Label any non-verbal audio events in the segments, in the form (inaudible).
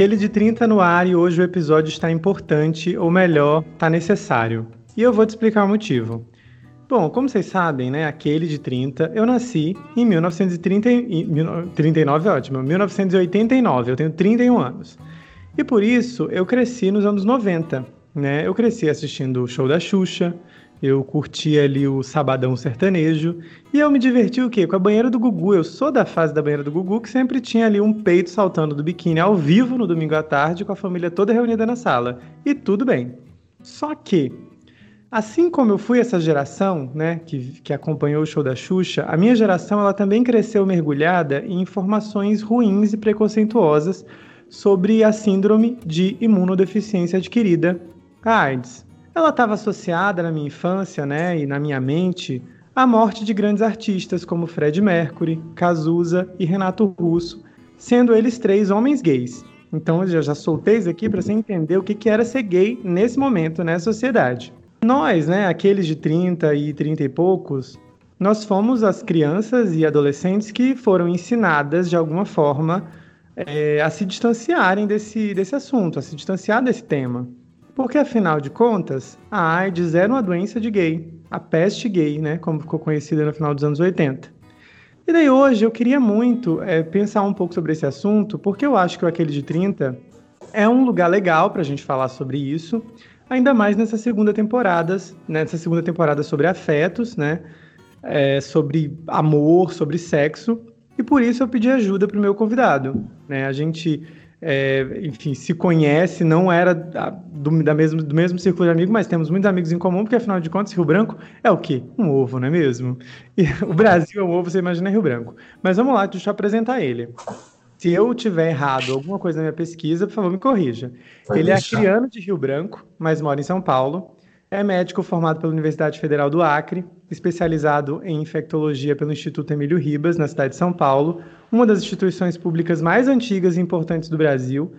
Aquele de 30 no ar e hoje o episódio está importante, ou melhor, está necessário. E eu vou te explicar o motivo. Bom, como vocês sabem, né, aquele de 30, eu nasci em 1930, 39 é ótimo, 1989, eu tenho 31 anos. E por isso eu cresci nos anos 90, né? Eu cresci assistindo o show da Xuxa, eu curti ali o Sabadão Sertanejo e eu me diverti o quê? Com a banheira do Gugu. Eu sou da fase da banheira do Gugu que sempre tinha ali um peito saltando do biquíni ao vivo no domingo à tarde com a família toda reunida na sala. E tudo bem. Só que, assim como eu fui essa geração, né, que, que acompanhou o show da Xuxa, a minha geração ela também cresceu mergulhada em informações ruins e preconceituosas sobre a síndrome de imunodeficiência adquirida, a AIDS. Ela estava associada na minha infância, né, e na minha mente, à morte de grandes artistas como Fred Mercury, Cazuza e Renato Russo, sendo eles três homens gays. Então eu já soltei isso aqui para você entender o que, que era ser gay nesse momento, nessa né, sociedade. Nós, né, aqueles de 30 e 30 e poucos, nós fomos as crianças e adolescentes que foram ensinadas de alguma forma é, a se distanciarem desse, desse assunto, a se distanciar desse tema. Porque, afinal de contas, a AIDS era uma doença de gay, a peste gay, né, como ficou conhecida no final dos anos 80. E daí hoje eu queria muito é, pensar um pouco sobre esse assunto, porque eu acho que o Aquele de 30 é um lugar legal para a gente falar sobre isso, ainda mais nessa segunda temporada, nessa segunda temporada sobre afetos, né, é, sobre amor, sobre sexo, e por isso eu pedi ajuda para o meu convidado. Né? A gente é, enfim, se conhece, não era do, da mesmo, do mesmo círculo de amigos, mas temos muitos amigos em comum, porque afinal de contas, Rio Branco é o quê? Um ovo, não é mesmo? E (laughs) o Brasil é um ovo, você imagina Rio Branco. Mas vamos lá, deixa eu apresentar ele. Se eu tiver errado alguma coisa na minha pesquisa, por favor, me corrija. Pode ele é deixar. é acriano de Rio Branco, mas mora em São Paulo. É médico formado pela Universidade Federal do Acre, especializado em infectologia pelo Instituto Emílio Ribas, na cidade de São Paulo, uma das instituições públicas mais antigas e importantes do Brasil,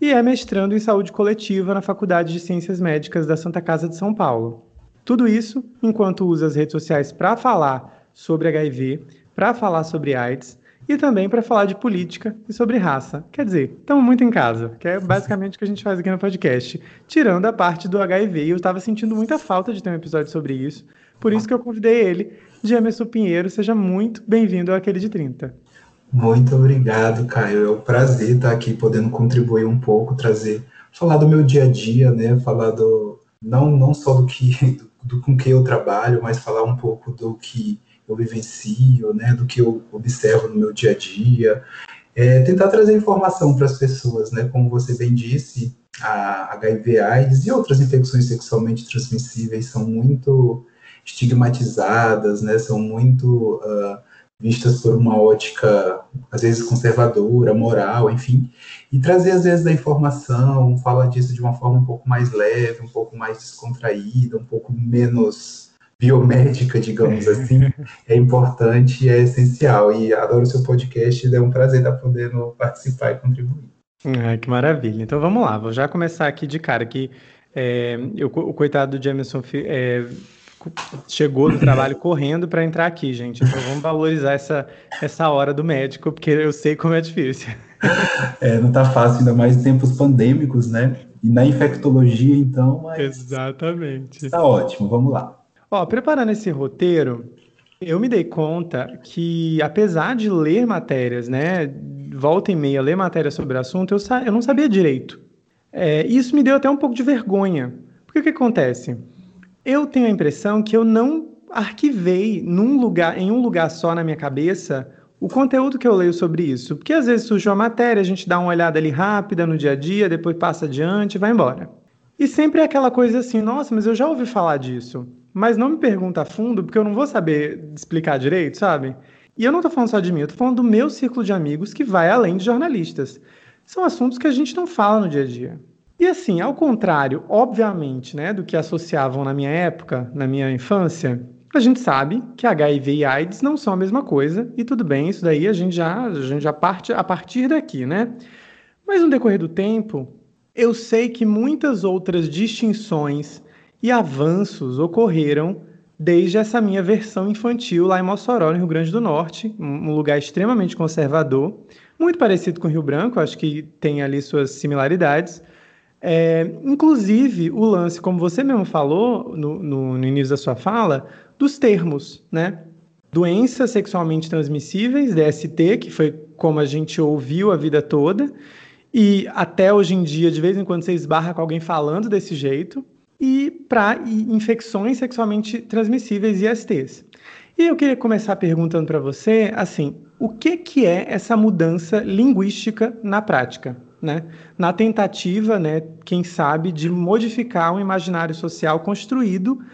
e é mestrando em saúde coletiva na Faculdade de Ciências Médicas da Santa Casa de São Paulo. Tudo isso enquanto usa as redes sociais para falar sobre HIV, para falar sobre AIDS e também para falar de política e sobre raça. Quer dizer, estamos muito em casa, que é basicamente o que a gente faz aqui no podcast, tirando a parte do HIV. E eu estava sentindo muita falta de ter um episódio sobre isso, por isso que eu convidei ele, Gemerson Pinheiro. Seja muito bem-vindo ao Aquele de 30. Muito obrigado, Caio. É um prazer estar aqui podendo contribuir um pouco, trazer, falar do meu dia a dia, né? Falar do não não só do que do, (laughs) do com que eu trabalho, mas falar um pouco do que eu vivencio, né, do que eu observo no meu dia a dia, é, tentar trazer informação para as pessoas, né, como você bem disse, a HIV/AIDS e outras infecções sexualmente transmissíveis são muito estigmatizadas, né, são muito uh, vistas por uma ótica, às vezes conservadora, moral, enfim, e trazer às vezes da informação, falar disso de uma forma um pouco mais leve, um pouco mais descontraída, um pouco menos biomédica, digamos assim, é importante e é essencial. E adoro o seu podcast, é um prazer estar podendo participar e contribuir. Ah, que maravilha. Então vamos lá, vou já começar aqui de cara, que é, eu, o coitado do Jameson é, chegou do trabalho correndo para entrar aqui, gente. Então vamos valorizar essa, essa hora do médico, porque eu sei como é difícil. É, não tá fácil, ainda mais em tempos pandêmicos, né? E na infectologia, então. Mas... Exatamente. Tá ótimo, vamos lá. Ó, preparando esse roteiro, eu me dei conta que, apesar de ler matérias, né, volta e meia, ler matérias sobre o assunto, eu, eu não sabia direito. É, isso me deu até um pouco de vergonha. Porque o que acontece? Eu tenho a impressão que eu não arquivei num lugar, em um lugar só na minha cabeça o conteúdo que eu leio sobre isso. Porque às vezes surge uma matéria, a gente dá uma olhada ali rápida no dia a dia, depois passa adiante e vai embora. E sempre é aquela coisa assim, nossa, mas eu já ouvi falar disso. Mas não me pergunta a fundo, porque eu não vou saber explicar direito, sabe? E eu não tô falando só de mim, eu tô falando do meu círculo de amigos que vai além de jornalistas. São assuntos que a gente não fala no dia a dia. E assim, ao contrário, obviamente, né, do que associavam na minha época, na minha infância, a gente sabe que HIV e AIDS não são a mesma coisa, e tudo bem, isso daí a gente já, a gente já parte a partir daqui, né? Mas no decorrer do tempo, eu sei que muitas outras distinções e avanços ocorreram desde essa minha versão infantil lá em Mossoró, no Rio Grande do Norte, um lugar extremamente conservador, muito parecido com Rio Branco, acho que tem ali suas similaridades. É, inclusive, o lance, como você mesmo falou no, no, no início da sua fala, dos termos, né? Doenças sexualmente transmissíveis, DST, que foi como a gente ouviu a vida toda, e até hoje em dia, de vez em quando, você esbarra com alguém falando desse jeito, e para infecções sexualmente transmissíveis, ISTs. E eu queria começar perguntando para você, assim, o que, que é essa mudança linguística na prática? Né? Na tentativa, né, quem sabe, de modificar um imaginário social construído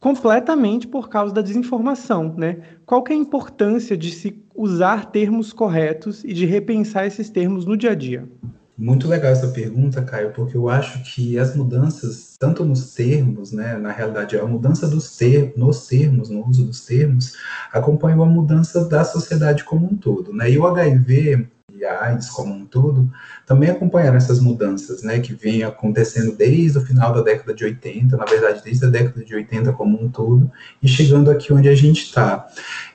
completamente por causa da desinformação, né? Qual que é a importância de se usar termos corretos e de repensar esses termos no dia a dia? Muito legal essa pergunta, Caio, porque eu acho que as mudanças, tanto nos termos, né, na realidade, a mudança nos termos, no uso dos termos, acompanham a mudança da sociedade como um todo, né? E o HIV e a AIDS como um todo, também acompanharam essas mudanças, né, que vêm acontecendo desde o final da década de 80, na verdade, desde a década de 80 como um todo, e chegando aqui onde a gente está.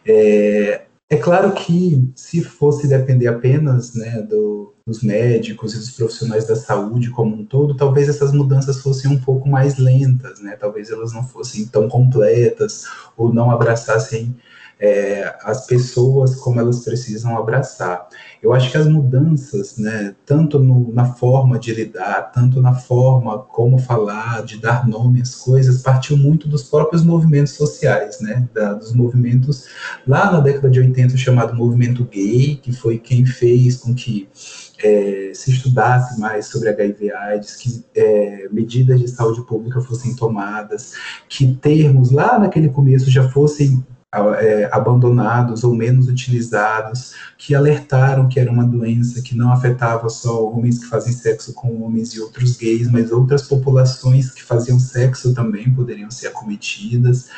É, é claro que se fosse depender apenas né, do, dos médicos e dos profissionais da saúde como um todo, talvez essas mudanças fossem um pouco mais lentas, né? Talvez elas não fossem tão completas ou não abraçassem é, as pessoas como elas precisam abraçar. Eu acho que as mudanças, né, tanto no, na forma de lidar, tanto na forma como falar, de dar nome às coisas, partiu muito dos próprios movimentos sociais, né, da, dos movimentos lá na década de 80 chamado movimento gay, que foi quem fez com que é, se estudasse mais sobre HIV/AIDS, que é, medidas de saúde pública fossem tomadas, que termos lá naquele começo já fossem é, abandonados ou menos utilizados, que alertaram que era uma doença que não afetava só homens que fazem sexo com homens e outros gays, mas outras populações que faziam sexo também poderiam ser acometidas.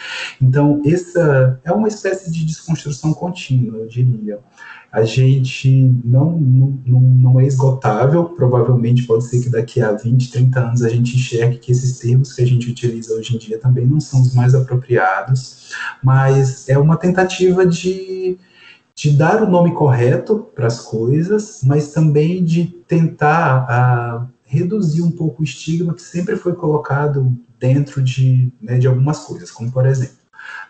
Então, essa é uma espécie de desconstrução contínua, eu diria a gente não, não, não é esgotável, provavelmente pode ser que daqui a 20, 30 anos a gente enxergue que esses termos que a gente utiliza hoje em dia também não são os mais apropriados, mas é uma tentativa de, de dar o nome correto para as coisas, mas também de tentar a, reduzir um pouco o estigma que sempre foi colocado dentro de, né, de algumas coisas, como por exemplo,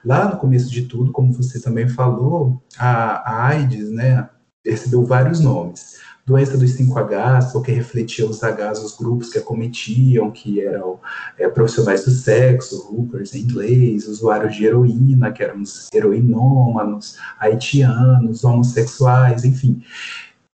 Lá no começo de tudo, como você também falou, a, a AIDS, né, recebeu vários nomes. Doença dos 5Hs, porque refletia os Hs, os grupos que acometiam, que eram é, profissionais do sexo, hookers em inglês, usuários de heroína, que eram os heroinômanos, haitianos, homossexuais, enfim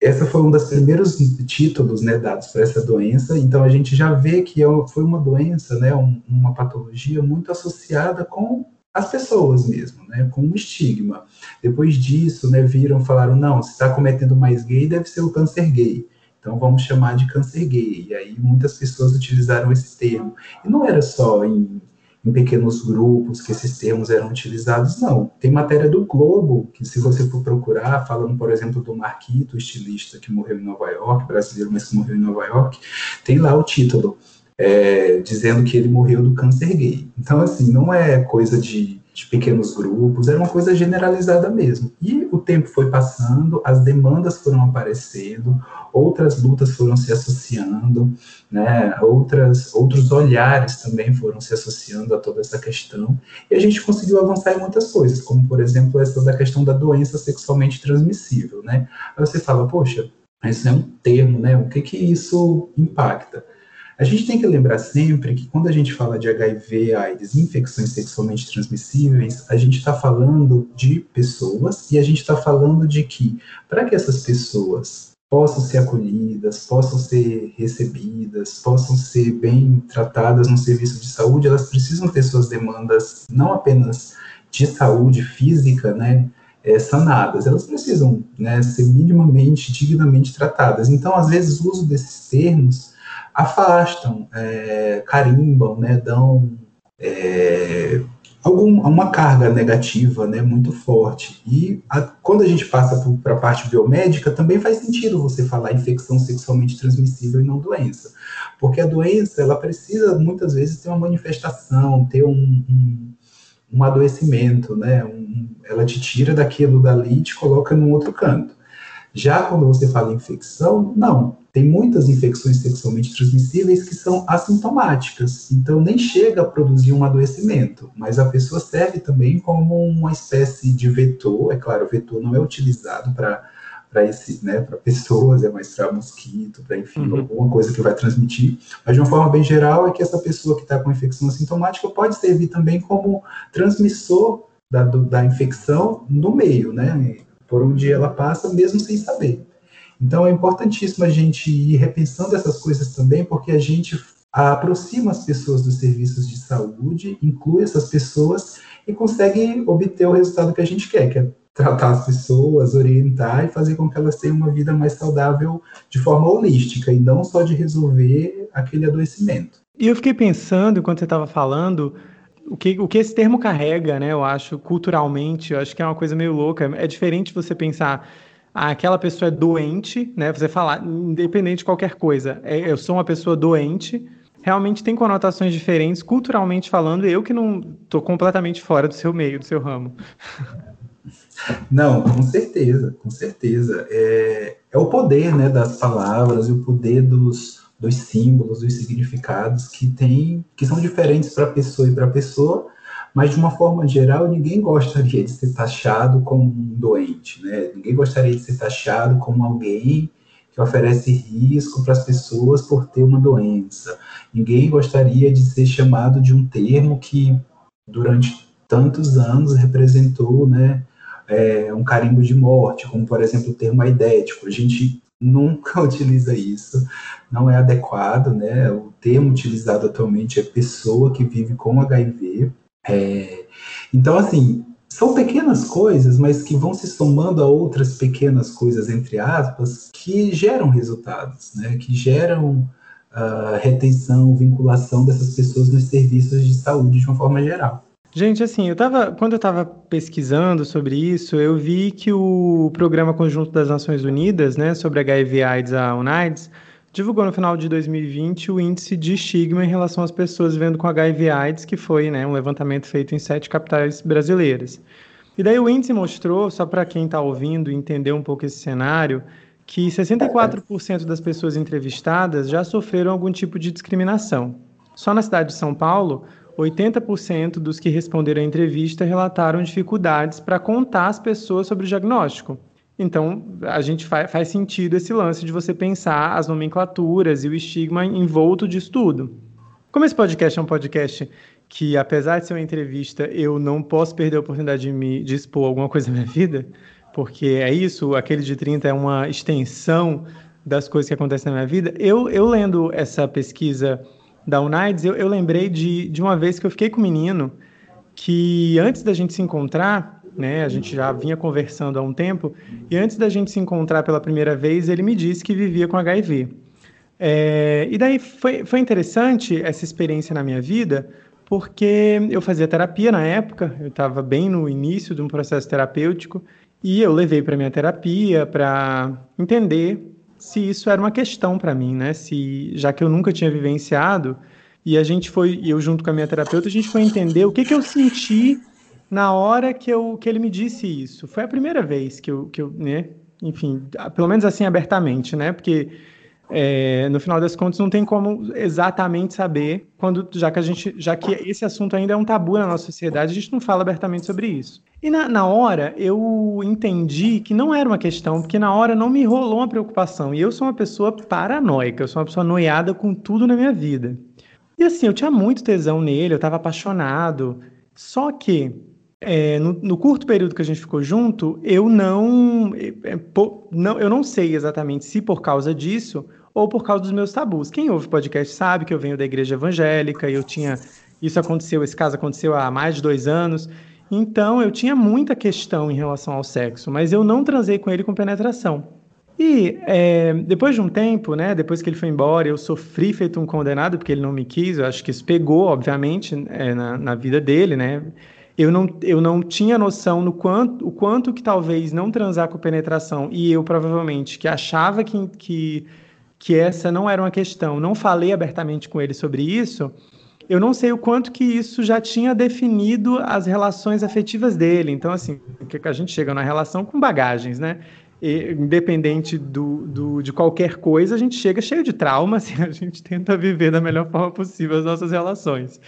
essa foi um dos primeiros títulos né, dados para essa doença, então a gente já vê que é foi uma doença, né, uma patologia muito associada com as pessoas mesmo, né, com um estigma. Depois disso, né, viram, falaram, não, se está cometendo mais gay, deve ser o câncer gay. Então vamos chamar de câncer gay. E aí muitas pessoas utilizaram esse termo. E não era só em, em pequenos grupos que esses termos eram utilizados, não. Tem matéria do Globo, que se você for procurar, falando, por exemplo, do Marquito, estilista que morreu em Nova York, brasileiro, mas que morreu em Nova York, tem lá o título é, dizendo que ele morreu do câncer gay. Então, assim, não é coisa de, de, pequenos grupos, era uma coisa generalizada mesmo. E o tempo foi passando, as demandas foram aparecendo, outras lutas foram se associando, né, outras, outros olhares também foram se associando a toda essa questão, e a gente conseguiu avançar em muitas coisas, como, por exemplo, essa da questão da doença sexualmente transmissível, né? Aí você fala, poxa, isso é um termo, né? O que que isso impacta? A gente tem que lembrar sempre que quando a gente fala de HIV, AIDS, infecções sexualmente transmissíveis, a gente está falando de pessoas e a gente está falando de que, para que essas pessoas possam ser acolhidas, possam ser recebidas, possam ser bem tratadas no serviço de saúde, elas precisam ter suas demandas não apenas de saúde física, né, é, sanadas, elas precisam né, ser minimamente, dignamente tratadas. Então, às vezes, o uso desses termos afastam, é, carimbam, né, dão é, algum, uma carga negativa né, muito forte. E a, quando a gente passa para a parte biomédica, também faz sentido você falar infecção sexualmente transmissível e não doença. Porque a doença, ela precisa muitas vezes ter uma manifestação, ter um, um, um adoecimento, né? Um, ela te tira daquilo dali e te coloca num outro canto. Já quando você fala infecção, não. Tem muitas infecções sexualmente transmissíveis que são assintomáticas, então nem chega a produzir um adoecimento, mas a pessoa serve também como uma espécie de vetor. É claro, o vetor não é utilizado para para esse, né, para pessoas, é mais para mosquito, para enfim, uhum. alguma coisa que vai transmitir. Mas de uma forma bem geral é que essa pessoa que está com infecção assintomática pode servir também como transmissor da, do, da infecção no meio, né? Por onde ela passa, mesmo sem saber. Então é importantíssimo a gente ir repensando essas coisas também, porque a gente aproxima as pessoas dos serviços de saúde, inclui essas pessoas e consegue obter o resultado que a gente quer, que é tratar as pessoas, orientar e fazer com que elas tenham uma vida mais saudável de forma holística e não só de resolver aquele adoecimento. E eu fiquei pensando, enquanto você estava falando, o que, o que esse termo carrega, né? Eu acho, culturalmente, eu acho que é uma coisa meio louca. É diferente você pensar, ah, aquela pessoa é doente, né? Você falar, independente de qualquer coisa, é, eu sou uma pessoa doente, realmente tem conotações diferentes, culturalmente falando, eu que não estou completamente fora do seu meio, do seu ramo. (laughs) Não, com certeza, com certeza. É, é o poder né, das palavras e o poder dos, dos símbolos, dos significados que tem, que são diferentes para pessoa e para pessoa, mas de uma forma geral, ninguém gostaria de ser taxado como um doente, né? Ninguém gostaria de ser taxado como alguém que oferece risco para as pessoas por ter uma doença. Ninguém gostaria de ser chamado de um termo que durante tantos anos representou, né, é, um carimbo de morte, como por exemplo o termo aidético. A gente nunca (laughs) utiliza isso, não é adequado, né? O termo utilizado atualmente é pessoa que vive com HIV. É, então, assim, são pequenas coisas, mas que vão se somando a outras pequenas coisas, entre aspas, que geram resultados, né? Que geram uh, retenção, vinculação dessas pessoas nos serviços de saúde de uma forma geral. Gente, assim, eu tava, quando eu estava pesquisando sobre isso, eu vi que o Programa Conjunto das Nações Unidas, né, sobre HIV/AIDS, a UNAIDS, divulgou no final de 2020 o índice de estigma em relação às pessoas vivendo com HIV/AIDS, que foi, né, um levantamento feito em sete capitais brasileiras. E daí o índice mostrou, só para quem está ouvindo entender um pouco esse cenário, que 64% das pessoas entrevistadas já sofreram algum tipo de discriminação. Só na cidade de São Paulo, 80% dos que responderam à entrevista relataram dificuldades para contar às pessoas sobre o diagnóstico. Então, a gente faz, faz sentido esse lance de você pensar as nomenclaturas e o estigma envolto disso tudo. Como esse podcast é um podcast que, apesar de ser uma entrevista, eu não posso perder a oportunidade de me de expor alguma coisa na minha vida, porque é isso, aquele de 30 é uma extensão das coisas que acontecem na minha vida. Eu, eu lendo essa pesquisa da Unides, eu, eu lembrei de, de uma vez que eu fiquei com um menino que antes da gente se encontrar, né, a gente já vinha conversando há um tempo, e antes da gente se encontrar pela primeira vez, ele me disse que vivia com HIV. É, e daí foi, foi interessante essa experiência na minha vida, porque eu fazia terapia na época, eu estava bem no início de um processo terapêutico, e eu levei para minha terapia para entender se isso era uma questão para mim, né? Se já que eu nunca tinha vivenciado e a gente foi, eu junto com a minha terapeuta, a gente foi entender o que que eu senti na hora que eu que ele me disse isso. Foi a primeira vez que eu que eu, né? Enfim, pelo menos assim abertamente, né? Porque é, no final das contas não tem como exatamente saber quando já que a gente já que esse assunto ainda é um tabu na nossa sociedade a gente não fala abertamente sobre isso. E na, na hora eu entendi que não era uma questão porque na hora não me rolou uma preocupação. E eu sou uma pessoa paranoica eu sou uma pessoa noiada com tudo na minha vida. E assim eu tinha muito tesão nele eu estava apaixonado. Só que é, no, no, curto período que a gente ficou junto, eu não, é, é não, eu não sei exatamente se por causa disso ou por causa dos meus tabus. Quem ouve podcast sabe que eu venho da igreja evangélica e eu tinha. Isso aconteceu, esse caso aconteceu há mais de dois anos. Então eu tinha muita questão em relação ao sexo, mas eu não transei com ele com penetração. E é, depois de um tempo, né, depois que ele foi embora, eu sofri feito um condenado, porque ele não me quis, eu acho que isso pegou, obviamente, é, na, na vida dele, né? Eu não, eu não tinha noção no quanto, o quanto que talvez não transar com penetração, e eu provavelmente que achava que, que que essa não era uma questão, não falei abertamente com ele sobre isso, eu não sei o quanto que isso já tinha definido as relações afetivas dele. Então, assim, que a gente chega na relação com bagagens, né? E, independente do, do, de qualquer coisa, a gente chega cheio de traumas (laughs) e a gente tenta viver da melhor forma possível as nossas relações.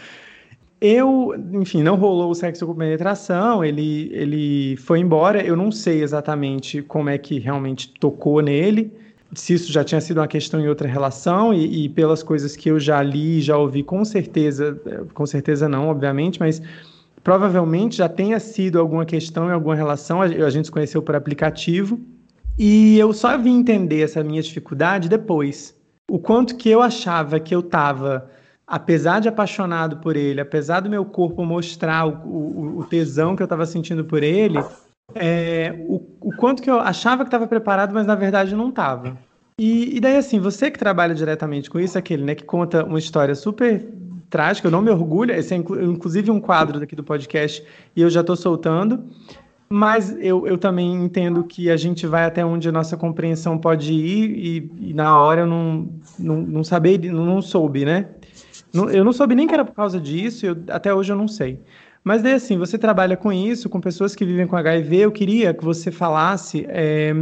Eu, enfim, não rolou o sexo com penetração, ele, ele foi embora, eu não sei exatamente como é que realmente tocou nele, se isso já tinha sido uma questão em outra relação e, e, pelas coisas que eu já li, já ouvi, com certeza, é, com certeza não, obviamente, mas provavelmente já tenha sido alguma questão em alguma relação. A, a gente se conheceu por aplicativo e eu só vim entender essa minha dificuldade depois. O quanto que eu achava que eu estava, apesar de apaixonado por ele, apesar do meu corpo mostrar o, o, o tesão que eu estava sentindo por ele, é, o, o, quanto que eu achava que estava preparado, mas na verdade não estava. E, e, daí, assim, você que trabalha diretamente com isso, aquele, né, que conta uma história super trágica, eu não me orgulho, esse é inclusive um quadro daqui do podcast e eu já estou soltando, mas eu, eu também entendo que a gente vai até onde a nossa compreensão pode ir e, e na hora eu não, não, não sabia, não, não soube, né? eu não soube nem que era por causa disso, eu, até hoje eu não sei. Mas daí assim, você trabalha com isso, com pessoas que vivem com HIV, eu queria que você falasse é,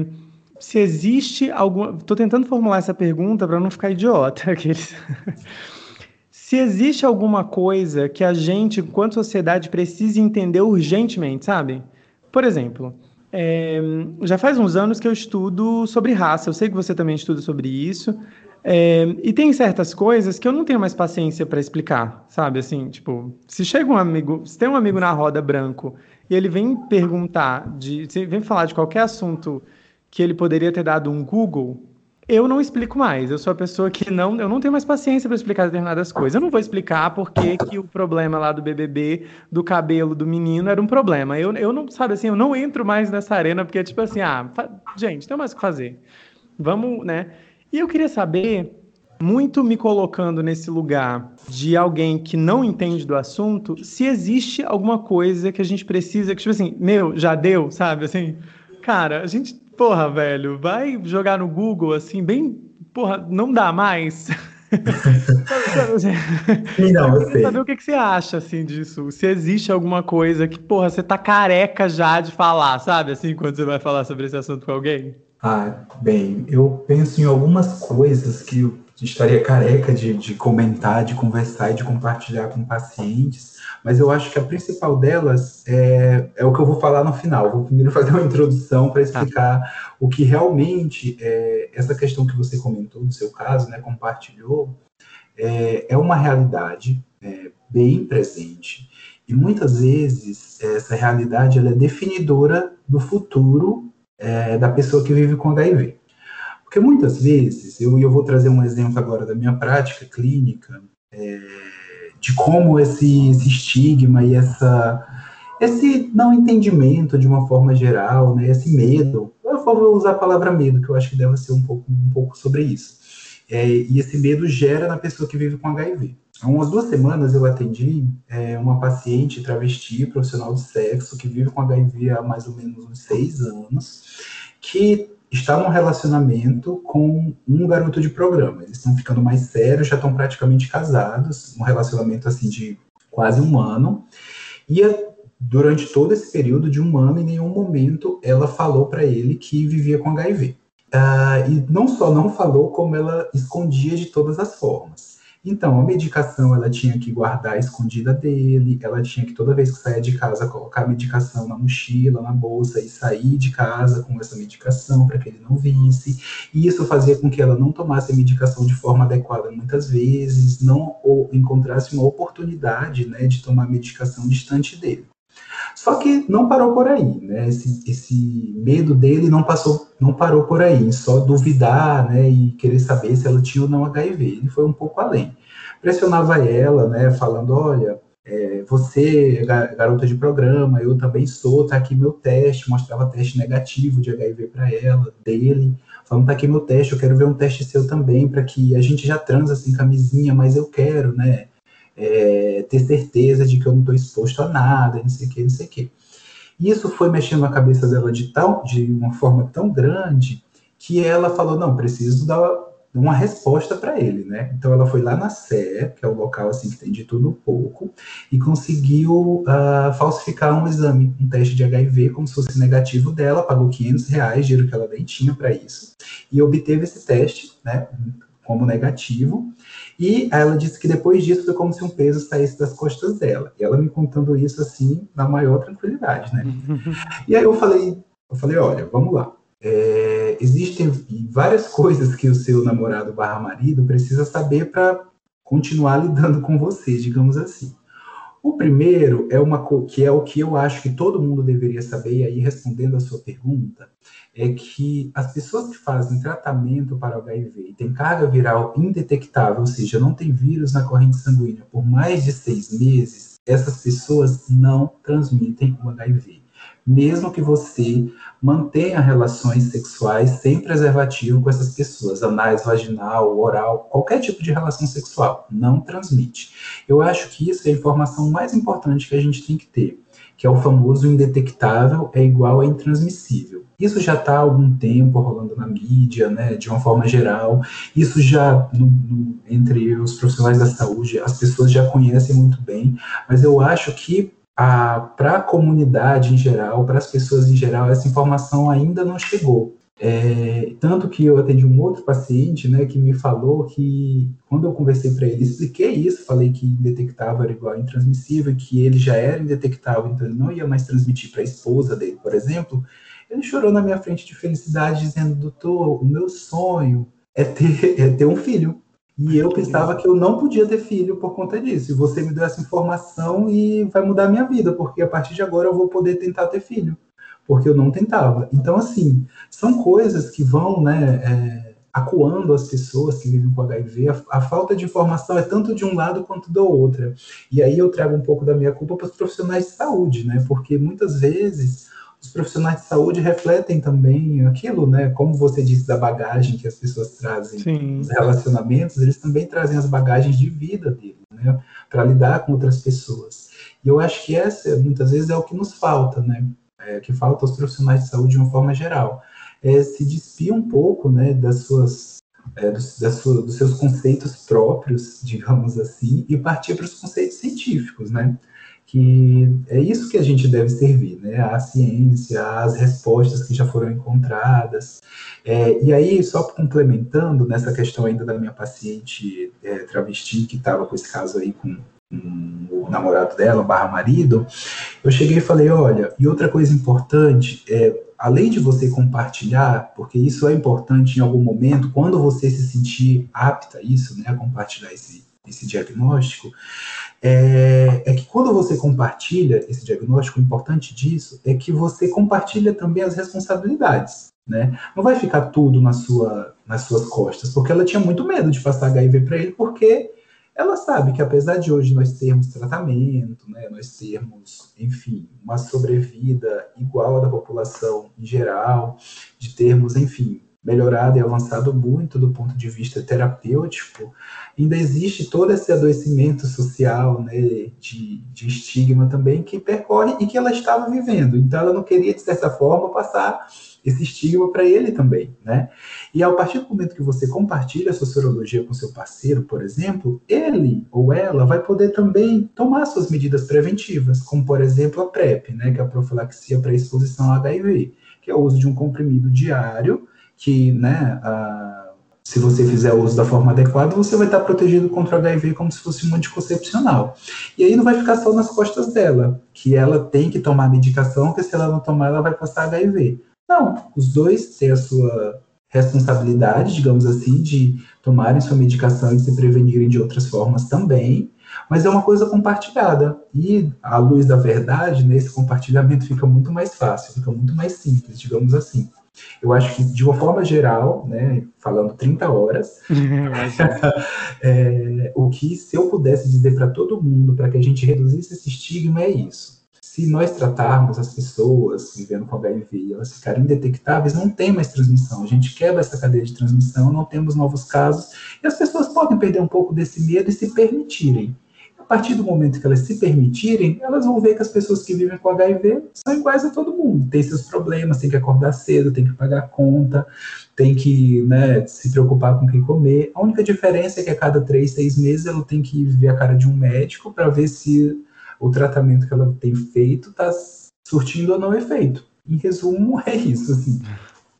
se existe alguma. Estou tentando formular essa pergunta para não ficar idiota. (laughs) Aqueles... se existe alguma coisa que a gente, enquanto sociedade, precise entender urgentemente, sabe? Por exemplo, é, já faz uns anos que eu estudo sobre raça. Eu sei que você também estuda sobre isso. É, e tem certas coisas que eu não tenho mais paciência para explicar, sabe? Assim, tipo, se chega um amigo, se tem um amigo na roda branco e ele vem perguntar, de, vem falar de qualquer assunto que ele poderia ter dado um Google, eu não explico mais. Eu sou a pessoa que não, eu não tenho mais paciência para explicar determinadas coisas. Eu não vou explicar porque que o problema lá do BBB, do cabelo do menino, era um problema. Eu, eu não, sabe assim, eu não entro mais nessa arena porque, tipo assim, ah, gente, tem mais o que fazer. Vamos, né? E eu queria saber, muito me colocando nesse lugar de alguém que não entende do assunto, se existe alguma coisa que a gente precisa, que tipo assim, meu, já deu, sabe? Assim, cara, a gente, porra, velho, vai jogar no Google assim, bem, porra, não dá mais. (laughs) não, eu sei. saber o que, que você acha assim disso. Se existe alguma coisa que, porra, você tá careca já de falar, sabe? Assim, quando você vai falar sobre esse assunto com alguém. Ah, bem, eu penso em algumas coisas que eu estaria careca de, de comentar, de conversar e de compartilhar com pacientes, mas eu acho que a principal delas é, é o que eu vou falar no final. Vou primeiro fazer uma introdução para explicar ah. o que realmente é, essa questão que você comentou do seu caso, né, compartilhou, é, é uma realidade é, bem presente. E muitas vezes essa realidade ela é definidora do futuro é, da pessoa que vive com HIV. Porque muitas vezes, eu, eu vou trazer um exemplo agora da minha prática clínica, é, de como esse, esse, estigma e essa, esse não entendimento de uma forma geral, né, esse medo, eu vou usar a palavra medo, que eu acho que deve ser um pouco, um pouco sobre isso. É, e esse medo gera na pessoa que vive com HIV. Há umas duas semanas eu atendi é, uma paciente travesti, profissional de sexo, que vive com HIV há mais ou menos uns seis anos, que está num relacionamento com um garoto de programa. Eles estão ficando mais sérios, já estão praticamente casados, um relacionamento assim de quase um ano. E durante todo esse período de um ano, em nenhum momento ela falou para ele que vivia com HIV. uh, e não só não falou, como ela escondia de todas as formas. Então, a medicação ela tinha que guardar escondida dele, ela tinha que toda vez que saia de casa colocar a medicação na mochila, na bolsa e sair de casa com essa medicação para que ele não visse. E isso fazia com que ela não tomasse a medicação de forma adequada muitas vezes, não ou encontrasse uma oportunidade, né, de tomar medicação distante dele. Só que não parou por aí, né? Esse, esse medo dele não passou, não parou por aí, só duvidar, né? E querer saber se ela tinha ou não HIV. Ele foi um pouco além. Pressionava ela, né? Falando, olha, é, você é garota de programa, eu também sou, tá aqui meu teste, mostrava teste negativo de HIV para ela, dele, falando, tá aqui meu teste, eu quero ver um teste seu também, para que a gente já transa sem camisinha, mas eu quero, né? É, ter certeza de que eu não estou exposto a nada, não sei o que, não sei o que. Isso foi mexendo na cabeça dela de tal, de uma forma tão grande que ela falou, não, preciso dar uma resposta para ele, né? Então ela foi lá na SE, que é o local assim que tem de tudo um pouco, e conseguiu uh, falsificar um exame, um teste de HIV, como se fosse negativo dela, pagou 500 reais, dinheiro que ela nem tinha para isso, e obteve esse teste, né? Como negativo, e ela disse que depois disso foi como se um peso saísse das costas dela. E ela me contando isso assim, na maior tranquilidade, né? e aí eu falei, eu falei, olha, vamos lá. É, existem várias coisas que o seu namorado barra marido precisa saber para continuar lidando com você, digamos assim. O primeiro é uma que é o que eu acho que todo mundo deveria saber, e aí respondendo a sua pergunta, é que as pessoas que fazem tratamento para HIV e têm carga viral indetectável, ou seja, não tem vírus na corrente sanguínea por mais de seis meses, essas pessoas não transmitem o HIV. Mesmo que você mantenha relações sexuais sem preservativo com essas pessoas, anais, vaginal, oral, qualquer tipo de relação sexual, não transmite. Eu acho que isso é a informação mais importante que a gente tem que ter, que é o famoso indetectável é igual a intransmissível. Isso já está há algum tempo rolando na mídia, né, de uma forma geral. Isso já, no, no, entre os profissionais da saúde, as pessoas já conhecem muito bem, mas eu acho que para a comunidade em geral, para as pessoas em geral, essa informação ainda não chegou. É, tanto que eu atendi um outro paciente, né, que me falou que quando eu conversei para ele, expliquei isso, falei que indetectável era igual a intransmissível, que ele já era indetectável, então ele não ia mais transmitir para a esposa dele, por exemplo. Ele chorou na minha frente de felicidade, dizendo: Doutor, o meu sonho é ter, (laughs) é ter um filho. E eu pensava que eu não podia ter filho por conta disso. E você me deu essa informação e vai mudar a minha vida, porque a partir de agora eu vou poder tentar ter filho, porque eu não tentava. Então, assim, são coisas que vão, né, é, acuando as pessoas que vivem com HIV. A, a, falta de informação é tanto de um lado quanto do outro. E aí eu trago um pouco da minha culpa para os profissionais de saúde, né, porque muitas vezes os profissionais de saúde refletem também aquilo, né? Como você disse da bagagem que as pessoas trazem Sim. nos relacionamentos, eles também trazem as bagagens de vida dele, né? Para lidar com outras pessoas. E eu acho que essa, muitas vezes, é o que nos falta, né? É, que falta aos profissionais de saúde de uma forma geral. É se despir um pouco, né? Das suas é, dos, sua, dos, seus conceitos próprios, (laughs) digamos assim, e partir para os conceitos científicos, né? Que é isso que a gente deve servir, né? A ciência, as respostas que já foram encontradas. É, e aí, só complementando nessa questão ainda da minha paciente é, travesti, que estava com esse caso aí com, com o namorado dela, barra marido, eu cheguei e falei, olha, e outra coisa importante é, além de você compartilhar, porque isso é importante em algum momento, quando você se sentir apta a isso, né, a compartilhar esse, esse diagnóstico, é, é, que quando você compartilha esse diagnóstico, o importante disso é que você compartilha também as responsabilidades. Né? Não vai ficar tudo na sua, nas suas costas, porque ela tinha muito medo de passar HIV para ele, porque ela sabe que apesar de hoje nós termos tratamento, né, nós termos, enfim, uma sobrevida igual à da população em geral, de termos, enfim, melhorado e avançado muito do ponto de vista terapêutico, ainda existe todo esse adoecimento social, né, de, de estigma também que percorre e que ela estava vivendo. Então ela não queria de certa forma passar esse estigma para ele também, né? E a partir do momento que você compartilha a sua sorologia com seu parceiro, por exemplo, ele ou ela vai poder também tomar suas medidas preventivas, como por exemplo a PrEP, né, que é a profilaxia para exposição ao HIV, que é o uso de um comprimido diário que, né, se você fizer uso da forma adequada, você vai estar protegido contra o HIV como se fosse um anticoncepcional. E aí não vai ficar só nas costas dela, que ela tem que tomar medicação, que se ela não tomar, ela vai passar HIV. Não, os dois têm a sua responsabilidade, digamos assim, de tomarem sua medicação e se prevenirem de outras formas também, mas é uma coisa compartilhada. E, à luz da verdade, nesse compartilhamento fica muito mais fácil, fica muito mais simples, digamos assim. Eu acho que, de uma forma geral, né, falando 30 horas, (laughs) (laughs) é, o que se eu pudesse dizer para todo mundo, para que a gente reduzisse esse estigma, é isso. Se nós tratarmos as pessoas vivendo com HIV e elas ficarem indetectáveis, não tem mais transmissão. A gente quebra essa cadeia de transmissão, não temos novos casos, e as pessoas podem perder um pouco desse medo e se permitirem partir do momento que elas se permitirem, elas vão ver que as pessoas que vivem com HIV são iguais a todo mundo. Tem seus problemas, tem que acordar cedo, tem que pagar conta, tem que né, se preocupar com o que comer. A única diferença é que a cada três, seis meses ela tem que ver a cara de um médico para ver se o tratamento que ela tem feito está surtindo ou não efeito. Em resumo, é isso. Assim.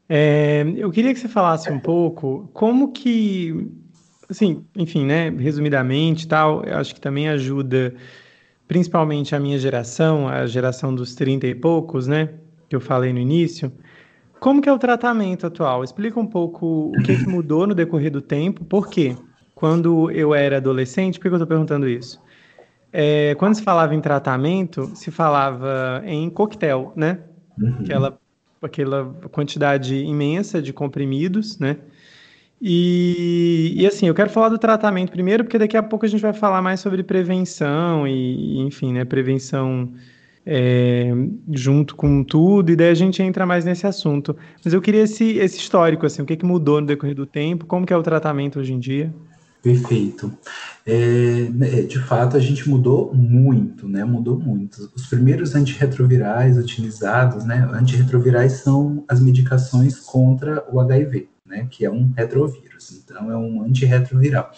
É, eu queria que você falasse um pouco como que assim, enfim, né, resumidamente tal, eu acho que também ajuda principalmente a minha geração, a geração dos 30 e poucos, né, que eu falei no início. Como que é o tratamento atual? Explica um pouco o que, que (clears throat) mudou no decorrer do tempo, por quê? Quando eu era adolescente, por que eu estou perguntando isso? É, quando se falava em tratamento, se falava em coquetel, né? Uhum. Aquela, aquela quantidade imensa de comprimidos, né? E, e, assim, eu quero falar do tratamento primeiro, porque daqui a pouco a gente vai falar mais sobre prevenção e, enfim, né, prevenção é, junto com tudo, e daí a gente entra mais nesse assunto. Mas eu queria esse, esse histórico, assim, o que, que mudou no decorrer do tempo, como que é o tratamento hoje em dia? Perfeito. É, né, de fato, a gente mudou muito, né? Mudou muito. Os primeiros antirretrovirais utilizados, né? Antirretrovirais são as medicações contra o HIV né, que é um retrovírus, então é um antirretroviral.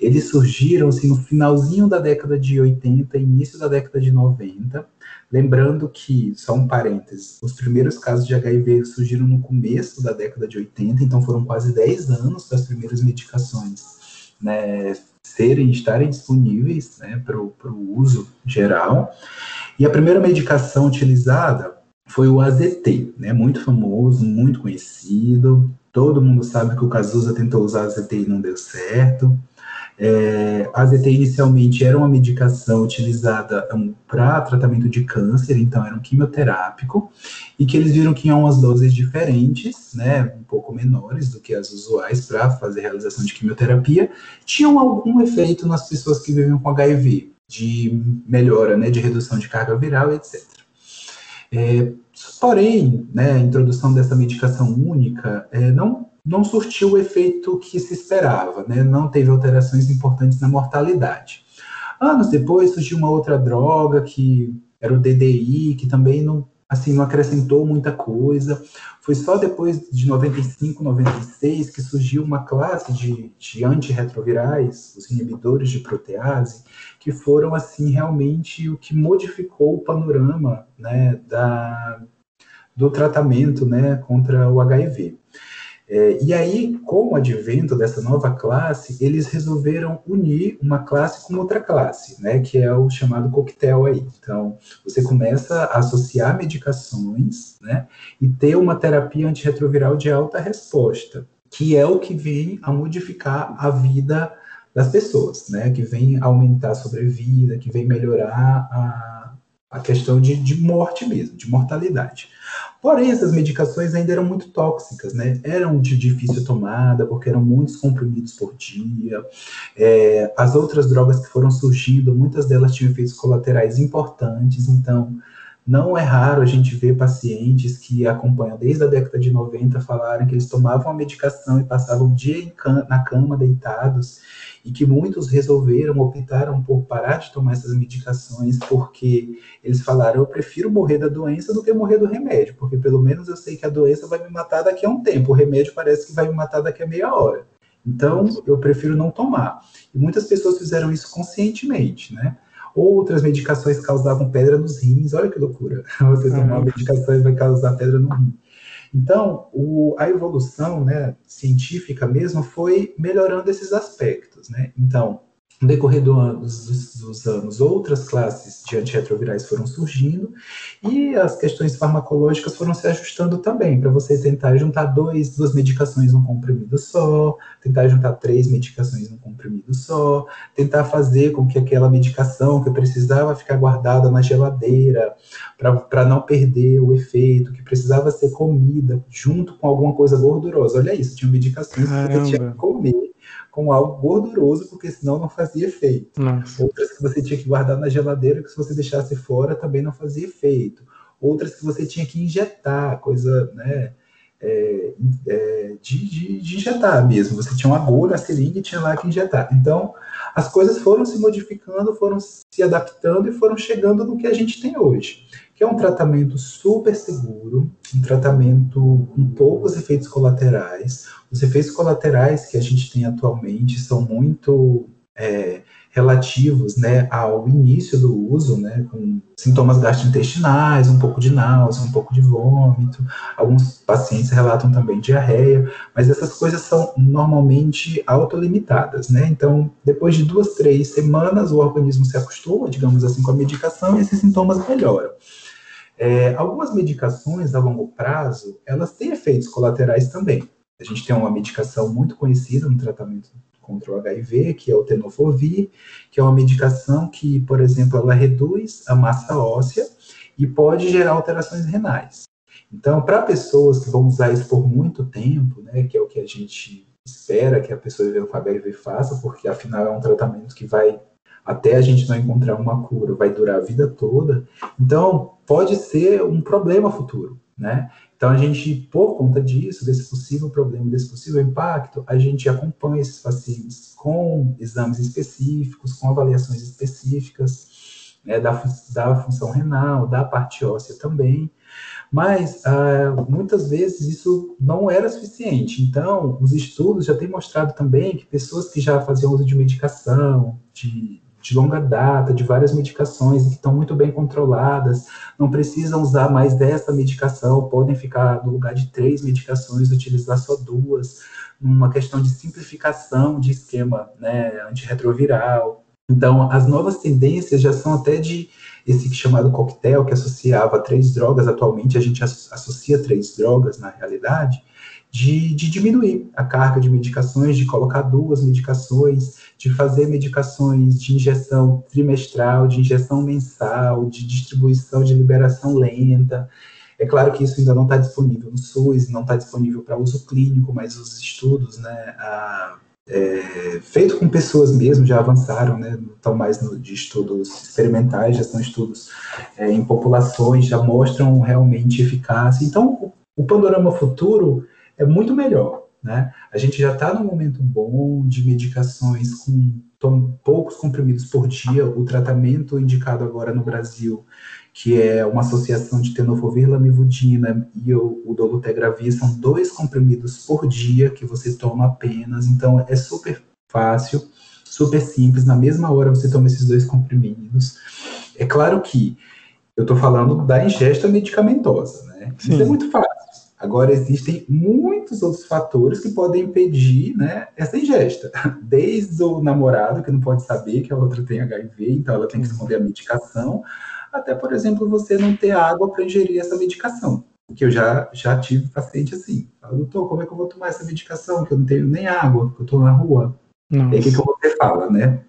Eles surgiram assim, no finalzinho da década de 80, início da década de 90, lembrando que, só um parênteses, os primeiros casos de HIV surgiram no começo da década de 80, então foram quase 10 anos das primeiras medicações né, serem, estarem disponíveis né, para o uso geral. E a primeira medicação utilizada foi o AZT, né, muito famoso, muito conhecido, Todo mundo sabe que o Cazuza tentou usar a ZT e não deu certo. É, a ZT inicialmente era uma medicação utilizada para tratamento de câncer, então era um quimioterápico, e que eles viram que tinham umas doses diferentes, né, um pouco menores do que as usuais para fazer realização de quimioterapia, tinham algum efeito nas pessoas que vivem com HIV, de melhora, né, de redução de carga viral, etc. É, Porém, né, a introdução dessa medicação única é, não, não surtiu o efeito que se esperava, né, não teve alterações importantes na mortalidade. Anos depois surgiu uma outra droga que era o DDI, que também não, assim, não acrescentou muita coisa. Foi só depois de 95, 96 que surgiu uma classe de, de antirretrovirais, os inibidores de protease, que foram assim realmente o que modificou o panorama né, da, do tratamento né, contra o HIV. É, e aí, com o advento dessa nova classe, eles resolveram unir uma classe com outra classe, né, que é o chamado coquetel aí. Então, você começa a associar medicações, né, e ter uma terapia antirretroviral de alta resposta, que é o que vem a modificar a vida das pessoas, né, que vem aumentar a sobrevida, que vem melhorar a, a questão de, de morte mesmo, de mortalidade. Porém, essas medicações ainda eram muito tóxicas, né? Eram de difícil tomada, porque eram muitos comprimidos por dia. É, as outras drogas que foram surgindo, muitas delas tinham efeitos colaterais importantes, então não é raro a gente ver pacientes que acompanham desde a década de 90 falarem que eles tomavam a medicação e passavam o dia na cama deitados e que muitos resolveram, optaram por parar de tomar essas medicações porque eles falaram: eu prefiro morrer da doença do que morrer do remédio, porque pelo menos eu sei que a doença vai me matar daqui a um tempo, o remédio parece que vai me matar daqui a meia hora. Então, eu prefiro não tomar. E muitas pessoas fizeram isso conscientemente, né? Outras medicações causavam pedra nos rins, olha que loucura. Você (laughs) tomar uma medicação e vai causar pedra no rim. Então, o, a evolução né, científica mesmo foi melhorando esses aspectos. Né? Então, no decorrer do ano, dos, dos, anos, outras classes de antirretrovirais foram surgindo e as questões farmacológicas foram se ajustando também, para você tentar juntar dois, duas medicações num comprimido só, tentar juntar três medicações num comprimido só, tentar fazer com que aquela medicação que precisava ficar guardada na geladeira para não perder o efeito, que precisava ser comida junto com alguma coisa gordurosa. Olha isso, tinha medicações Caramba. que você tinha que comer com algo gorduroso, porque senão não fazia efeito. Nossa. Outras que você tinha que guardar na geladeira, que se você deixasse fora também não fazia efeito. Outras que você tinha que injetar, coisa, né? É, é, de, de, de, injetar mesmo. Você tinha uma agulha, a seringa e tinha lá que injetar. Então, as coisas foram se modificando, foram se adaptando e foram chegando no que a gente tem hoje, é um tratamento super seguro, um tratamento com poucos efeitos colaterais, os efeitos colaterais que a gente tem atualmente são muito é, relativos né, ao início do uso, né, com sintomas gastrointestinais, um pouco de náusea, um pouco de vômito. Alguns pacientes relatam também diarreia, mas essas coisas são normalmente autolimitadas. Né? Então, depois de duas, três semanas, o organismo se acostuma, digamos assim, com a medicação e esses sintomas melhoram. É, algumas medicações a longo prazo, elas têm efeitos colaterais também. A gente tem uma medicação muito conhecida no tratamento contra o HIV, que é o tenofovir, que é uma medicação que, por exemplo, ela reduz a massa óssea e pode gerar alterações renais. Então, para pessoas que vão usar isso por muito tempo, né, que é o que a gente espera que a pessoa vivendo com HIV faça, porque afinal é um tratamento que vai até a gente não encontrar uma cura, vai durar a vida toda. Então, pode ser um problema futuro, né? Então, a gente, por conta disso, desse possível problema, desse possível impacto, a gente acompanha esses pacientes com exames específicos, com avaliações específicas né, da, da função renal, da parte óssea também, mas uh, muitas vezes isso não era suficiente. Então, os estudos já têm mostrado também que pessoas que já faziam uso de medicação, de de longa data, de várias medicações que estão muito bem controladas, não precisam usar mais dessa medicação, podem ficar no lugar de três medicações, utilizar só duas, uma questão de simplificação de esquema né, antirretroviral. Então, as novas tendências já são até de esse chamado coquetel, que associava três drogas, atualmente a gente associa três drogas na realidade, de, de, diminuir a carga de medicações, de colocar duas medicações, de fazer medicações de injeção trimestral, de injeção mensal, de distribuição de liberação lenta. É claro que isso ainda não está disponível no SUS, não está disponível para uso clínico, mas os estudos, né, a, é, feito com pessoas mesmo, já avançaram, né, estão mais no, de estudos experimentais, já são estudos é, em populações, já mostram realmente eficácia. Então, o, o panorama futuro é muito melhor. Né? A gente já está num momento bom de medicações com poucos comprimidos por dia. O tratamento indicado agora no Brasil, que é uma associação de tenofovir lamivudina e o, o dolutegravir, são dois comprimidos por dia que você toma apenas. Então é super fácil, super simples. Na mesma hora você toma esses dois comprimidos. É claro que eu estou falando da ingesta medicamentosa, né? Sim. Isso é muito fácil. Agora, existem muitos outros fatores que podem impedir né, essa ingesta. (laughs) Desde o namorado, que não pode saber que a outra tem HIV, então ela tem que esconder a medicação, até, por exemplo, você não ter água para ingerir essa medicação. Que eu já, já tive paciente assim. Fala, doutor, como é que eu vou tomar essa medicação? Que eu não tenho nem água, que eu estou na rua. Nossa. E o que, que você fala, né?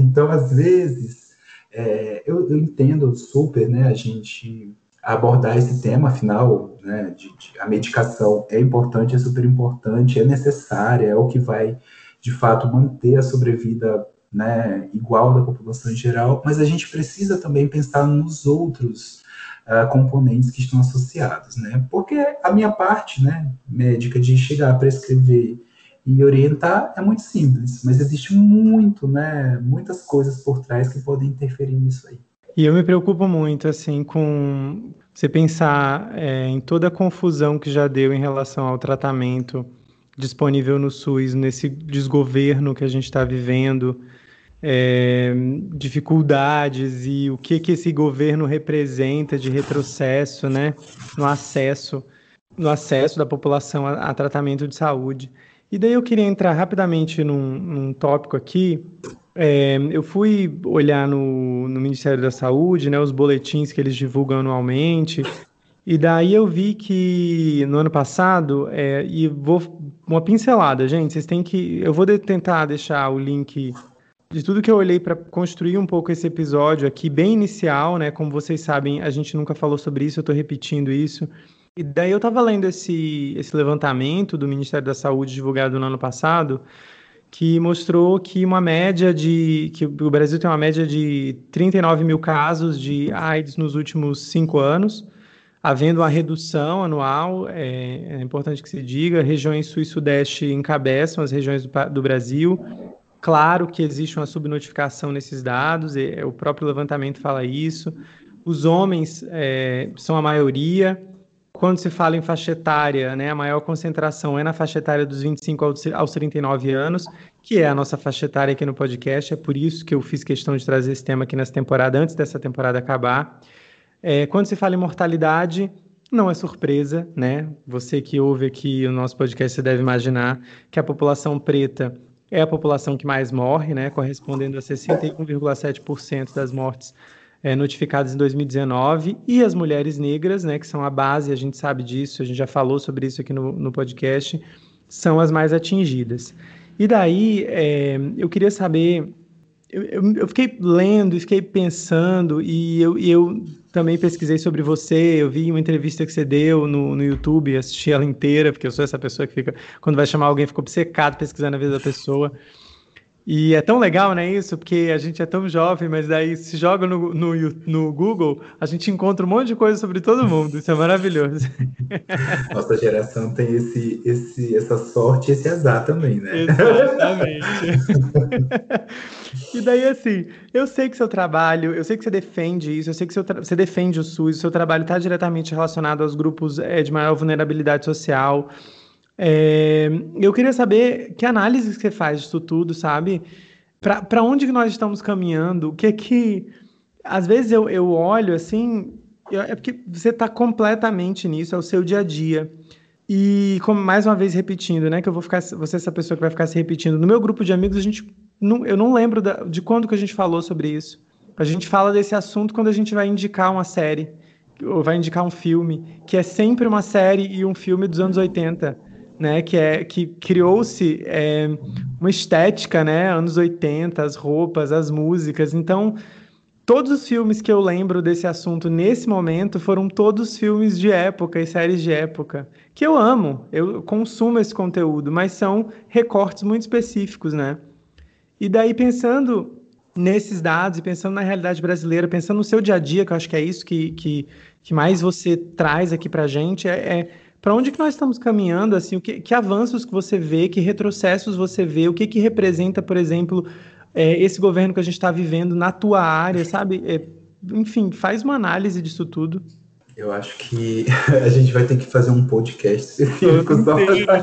Então, às vezes, é, eu, eu entendo super, né, a gente abordar esse tema, afinal, né, de, de, a medicação é importante, é super importante, é necessária, é o que vai, de fato, manter a sobrevida né, igual da população em geral, mas a gente precisa também pensar nos outros uh, componentes que estão associados, né, porque a minha parte, né, médica, de chegar a prescrever e orientar é muito simples, mas existe muito, né, muitas coisas por trás que podem interferir nisso aí. E eu me preocupo muito, assim, com você pensar é, em toda a confusão que já deu em relação ao tratamento disponível no SUS, nesse desgoverno que a gente está vivendo, é, dificuldades e o que, que esse governo representa de retrocesso, né, no acesso no acesso da população a, a, tratamento de saúde. E daí eu queria entrar rapidamente num, num tópico aqui. É, eu fui olhar no, no, Ministério da Saúde, né, os boletins que eles divulgam anualmente, e daí eu vi que no ano passado, é, e vou uma pincelada, gente, vocês têm que, eu vou de, tentar deixar o link de tudo que eu olhei para construir um pouco esse episódio aqui, bem inicial, né? Como vocês sabem, a gente nunca falou sobre isso, eu estou repetindo isso. E daí eu estava lendo esse, esse levantamento do Ministério da Saúde divulgado no ano passado, que mostrou que uma média de. que o Brasil tem uma média de 39 mil casos de AIDS nos últimos cinco anos, havendo uma redução anual, é, é importante que se diga, regiões sul e sudeste encabeçam as regiões do, do Brasil. Claro que existe uma subnotificação nesses dados, e, o próprio levantamento fala isso. Os homens é, são a maioria, quando se fala em faixa etária, né, a maior concentração é na faixa etária dos 25 aos 39 anos, que é a nossa faixa etária aqui no podcast. É por isso que eu fiz questão de trazer esse tema aqui nessa temporada, antes dessa temporada acabar. É, quando se fala em mortalidade, não é surpresa, né? Você que ouve aqui o nosso podcast, você deve imaginar que a população preta é a população que mais morre, né? Correspondendo a 61,7% das mortes é, notificadas em 2019, e as mulheres negras, né, que são a base, a gente sabe disso, a gente já falou sobre isso aqui no, no podcast, são as mais atingidas. E daí, é, eu queria saber, eu, eu, fiquei lendo e fiquei pensando, e eu, eu também pesquisei sobre você, eu vi uma entrevista que você deu no, no YouTube, assisti ela inteira, porque eu sou essa pessoa que fica, quando vai chamar alguém, fica obcecado pesquisando a vida da pessoa. E é tão legal, né, isso? Porque a gente é tão jovem, mas daí se joga no, no, no Google, a gente encontra um monte de coisa sobre todo mundo. Isso é maravilhoso. (laughs) Nossa geração tem esse, esse, essa sorte e esse azar também, né? Exatamente. (laughs) e daí, assim, eu sei que seu trabalho, eu sei que você defende isso, eu sei que você defende o SUS, o seu trabalho está diretamente relacionado aos grupos é, de maior vulnerabilidade social. É, eu queria saber que análise que você faz disso tudo, sabe? Para onde que nós estamos caminhando? O que é que. Às vezes eu, eu olho assim, eu, é porque você está completamente nisso, é o seu dia a dia. E como mais uma vez repetindo, né? Que eu vou ficar, você é essa pessoa que vai ficar se repetindo. No meu grupo de amigos, a gente. Não, eu não lembro da, de quando que a gente falou sobre isso. A gente fala desse assunto quando a gente vai indicar uma série, ou vai indicar um filme, que é sempre uma série e um filme dos anos 80 né, que é que criou-se é, uma estética, né, anos 80, as roupas, as músicas. Então, todos os filmes que eu lembro desse assunto nesse momento foram todos filmes de época e séries de época, que eu amo, eu consumo esse conteúdo, mas são recortes muito específicos, né? E daí pensando nesses dados e pensando na realidade brasileira, pensando no seu dia a dia, que eu acho que é isso que, que, que mais você traz aqui para gente, é, é para onde que nós estamos caminhando, assim, o que, que, avanços que você vê, que retrocessos você vê, o que que representa, por exemplo, é, esse governo que a gente está vivendo na tua área, sabe? É, enfim, faz uma análise disso tudo. Eu acho que (laughs) a gente vai ter que fazer um podcast específico só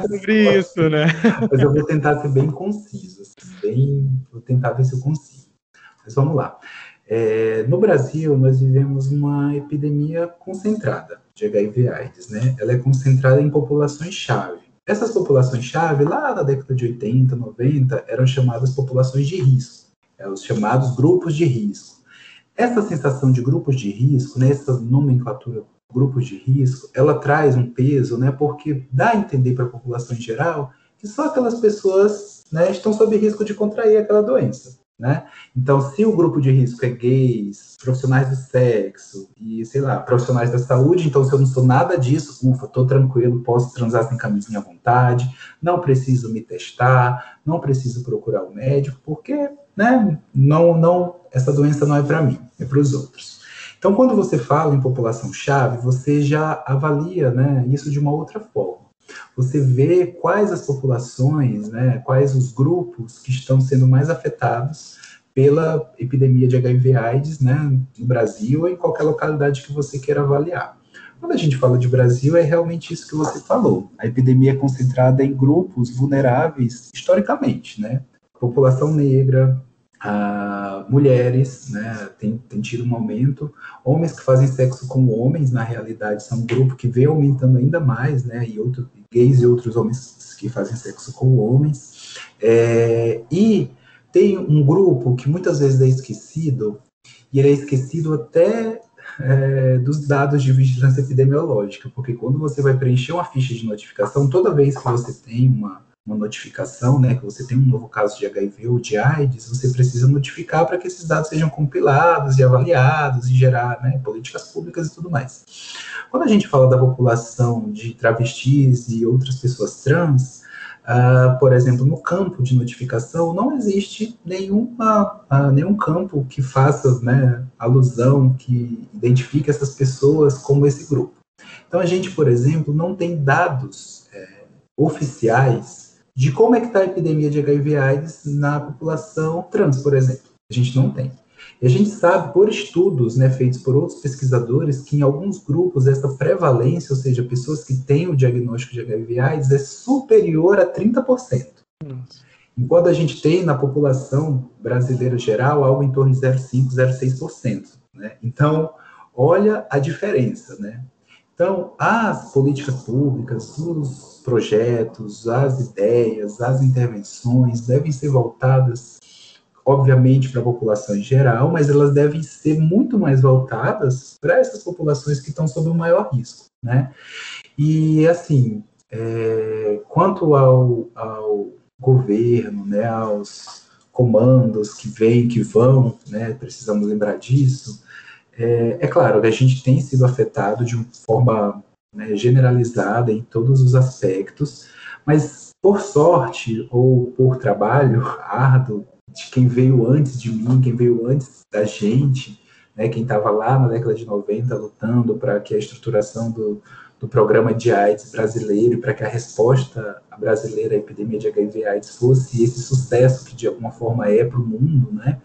sobre isso, né? (laughs) Mas eu vou tentar ser bem conciso, assim, bem, vou tentar ver se eu consigo. Mas vamos lá. É, no Brasil, nós vivemos uma epidemia concentrada de HIV/AIDS, né? Ela é concentrada em populações-chave. Essas populações-chave, lá na década de 80, 90, eram chamadas populações de risco, é, os chamados grupos de risco. Essa sensação de grupos de risco, né, essa nomenclatura grupos de risco, ela traz um peso, né, porque dá a entender para a população em geral que só aquelas pessoas né, estão sob risco de contrair aquela doença. Né? Então, se o grupo de risco é gays, profissionais do sexo e, sei lá, profissionais da saúde, então se eu não sou nada disso, ufa, tô tranquilo, posso transar sem camisinha à vontade, não preciso me testar, não preciso procurar o um médico, porque, né, não, não, essa doença não é para mim, é para os outros. Então, quando você fala em população-chave, você já avalia, né, isso de uma outra forma você vê quais as populações, né, quais os grupos que estão sendo mais afetados pela epidemia de HIV/AIDS, né, no Brasil ou em qualquer localidade que você queira avaliar. Quando a gente fala de Brasil, é realmente isso que você falou. A epidemia é concentrada em grupos vulneráveis historicamente, né? População negra, Uh, mulheres, né, tem, tem tido um aumento. Homens que fazem sexo com homens, na realidade, são um grupo que vem aumentando ainda mais, né, e outros gays e outros homens que fazem sexo com homens. É, e tem um grupo que muitas vezes é esquecido, e ele é esquecido até é, dos dados de vigilância epidemiológica, porque quando você vai preencher uma ficha de notificação, toda vez que você tem uma uma notificação, né, que você tem um novo caso de HIV ou de AIDS, você precisa notificar para que esses dados sejam compilados e avaliados e gerar né, políticas públicas e tudo mais. Quando a gente fala da população de travestis e outras pessoas trans, uh, por exemplo, no campo de notificação não existe nenhuma, uh, nenhum campo que faça né, alusão, que identifique essas pessoas como esse grupo. Então a gente, por exemplo, não tem dados é, oficiais de como é que está a epidemia de HIV AIDS na população trans, por exemplo. A gente não tem. E a gente sabe, por estudos né, feitos por outros pesquisadores, que em alguns grupos essa prevalência, ou seja, pessoas que têm o diagnóstico de HIV AIDS, é superior a 30%. Nossa. Enquanto a gente tem na população brasileira geral algo em torno de 0,5%, 0,6%. Né? Então, olha a diferença. Né? Então, as políticas públicas, os projetos, as ideias, as intervenções devem ser voltadas, obviamente, para a população em geral, mas elas devem ser muito mais voltadas para essas populações que estão sob o maior risco, né? E, assim, é, quanto ao, ao governo, né, aos comandos que vêm, que vão, né, precisamos lembrar disso, é, é claro que a gente tem sido afetado de forma né, generalizada em todos os aspectos, mas por sorte ou por trabalho (laughs) árduo de quem veio antes de mim, quem veio antes da gente, né, quem estava lá na década de 90 lutando para que a estruturação do, do programa de AIDS brasileiro para que a resposta brasileira à epidemia de HIV/AIDS fosse esse sucesso que de alguma forma é para o mundo, né,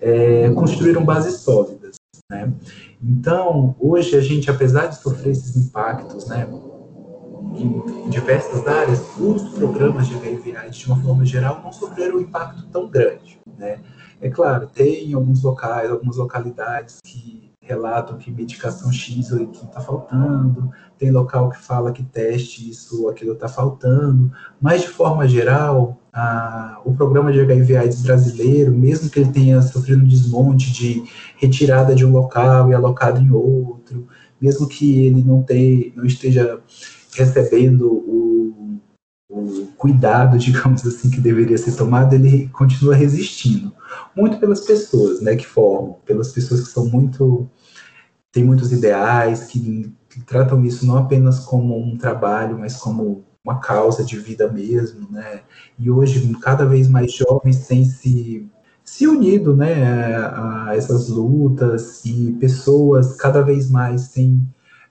é, construíram bases sólidas. Né? Então, hoje a gente, apesar de sofrer esses impactos, né, em diversas áreas, os programas de AIDS, de uma forma geral, não sofreram um impacto tão grande, né? É claro, tem alguns locais, algumas localidades que relatam que medicação X ou Y está faltando, tem local que fala que teste isso ou aquilo está faltando, mas de forma geral, o programa de HIV AIDS brasileiro, mesmo que ele tenha sofrido um desmonte de retirada de um local e alocado em outro, mesmo que ele não, tenha, não esteja recebendo o, o cuidado, (laughs) digamos assim, que deveria ser tomado, ele continua resistindo. Muito pelas pessoas né, que formam, pelas pessoas que são muito tem muitos ideais que, que, tratam isso não apenas como um trabalho, mas como uma causa de vida mesmo, né? E hoje cada vez mais jovens têm se se unido, né, a essas lutas e pessoas cada vez mais têm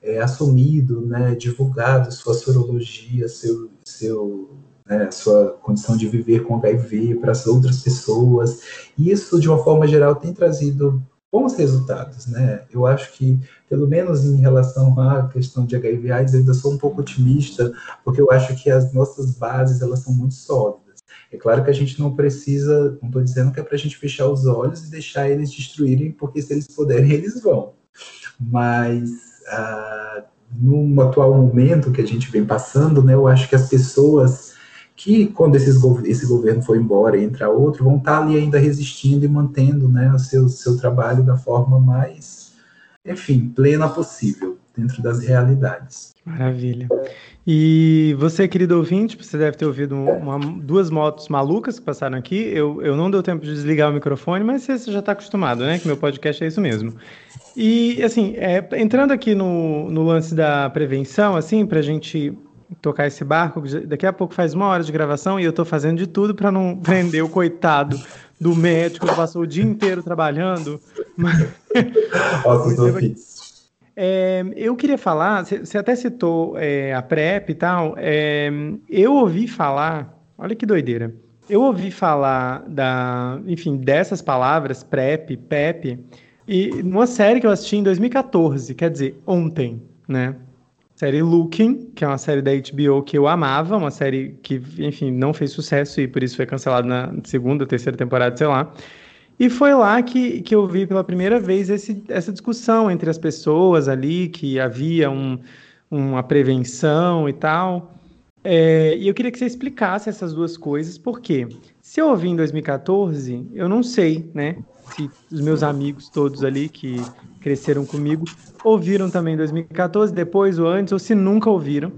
é, assumido, né, divulgado sua sorologia, seu, seu né, sua condição de viver com HIV para as outras pessoas. E isso, de uma forma geral, tem trazido bons resultados, né? Eu acho que, pelo menos em relação à questão de HIV AIDS, eu ainda sou um pouco otimista, porque eu acho que as nossas bases, elas são muito sólidas. É claro que a gente não precisa, não estou dizendo que é para a gente fechar os olhos e deixar eles destruírem, porque se eles puderem, (laughs) eles vão. Mas, ah, no atual momento que a gente vem passando, né, eu acho que as pessoas que quando esses, esse governo for embora e entrar outro, vão estar ali ainda resistindo e mantendo né, o seu, seu trabalho da forma mais, enfim, plena possível, dentro das realidades. Maravilha. E você, querido ouvinte, você deve ter ouvido uma, duas motos malucas que passaram aqui. Eu, eu não deu tempo de desligar o microfone, mas você já está acostumado, né? Que meu podcast é isso mesmo. E, assim, é, entrando aqui no, no lance da prevenção, assim, para a gente tocar esse barco. Daqui a pouco faz uma hora de gravação e eu tô fazendo de tudo para não (laughs) prender o coitado do médico que passou o dia inteiro trabalhando. (laughs) é, eu queria falar, você até citou é, a PrEP e tal. É, eu ouvi falar, olha que doideira. Eu ouvi falar da, enfim, dessas palavras, PrEP, PEP, e numa série que eu assisti em 2014, quer dizer, ontem, né? Série Looking, que é uma série da HBO que eu amava, uma série que, enfim, não fez sucesso e por isso foi cancelada na segunda, terceira temporada, sei lá. E foi lá que, que eu vi pela primeira vez esse, essa discussão entre as pessoas ali, que havia um, uma prevenção e tal. É, e eu queria que você explicasse essas duas coisas, porque se eu ouvi em 2014, eu não sei, né? Se os meus amigos todos ali que cresceram comigo ouviram também em 2014, depois ou antes, ou se nunca ouviram.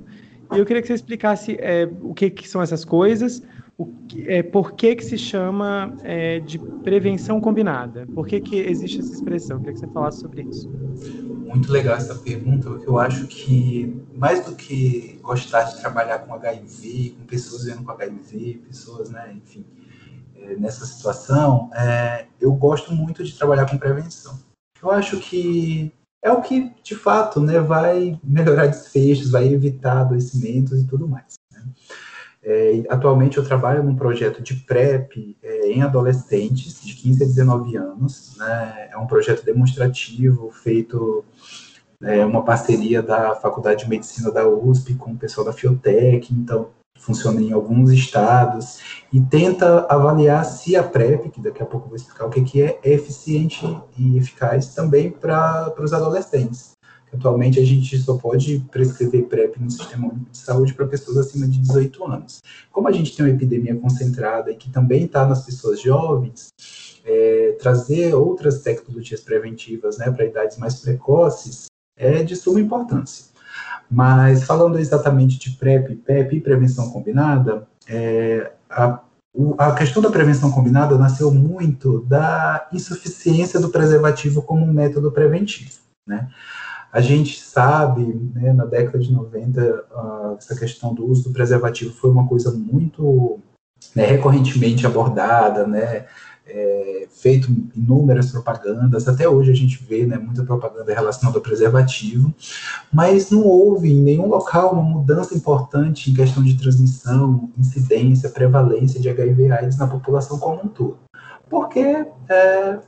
E eu queria que você explicasse é, o que, que, são essas coisas, o, é, por que, que se chama é, de prevenção combinada? Por que, que existe essa expressão? Eu queria que você falasse sobre isso. Muito legal essa pergunta, porque eu acho que mais do que gostar de trabalhar com HIV, com pessoas vivendo com HIV, pessoas, né, enfim, nessa situação, é, eu gosto muito de trabalhar com prevenção. Eu acho que é o que, de fato, né, vai (laughs) melhorar desfechos, vai evitar adoecimentos e tudo mais. Né? É, atualmente eu trabalho num projeto de PrEP é, em adolescentes de 15 a 19 anos. Né? É um projeto demonstrativo feito é uma parceria da Faculdade de Medicina da USP com o pessoal da Fiotec, então funciona em alguns estados, e tenta avaliar se a PrEP, que daqui a pouco eu vou explicar o que, que é, é eficiente e eficaz também para os adolescentes. Atualmente a gente só pode prescrever PrEP no sistema de saúde para pessoas acima de 18 anos. Como a gente tem uma epidemia concentrada e que também está nas pessoas jovens, é, trazer outras tecnologias preventivas né, para idades mais precoces é de suma importância. Mas falando exatamente de PrEP, PEP e prevenção combinada, é, a, a questão da prevenção combinada nasceu muito da insuficiência do preservativo como um método preventivo, né? A gente sabe, né, na década de 90, uh, essa questão do uso do preservativo foi uma coisa muito né, recorrentemente abordada, né? É, feito inúmeras propagandas, até hoje a gente vê né, muita propaganda relacionada ao preservativo, mas não houve em nenhum local uma mudança importante em questão de transmissão, incidência, prevalência de HIV/AIDS na população como um todo. Porque é,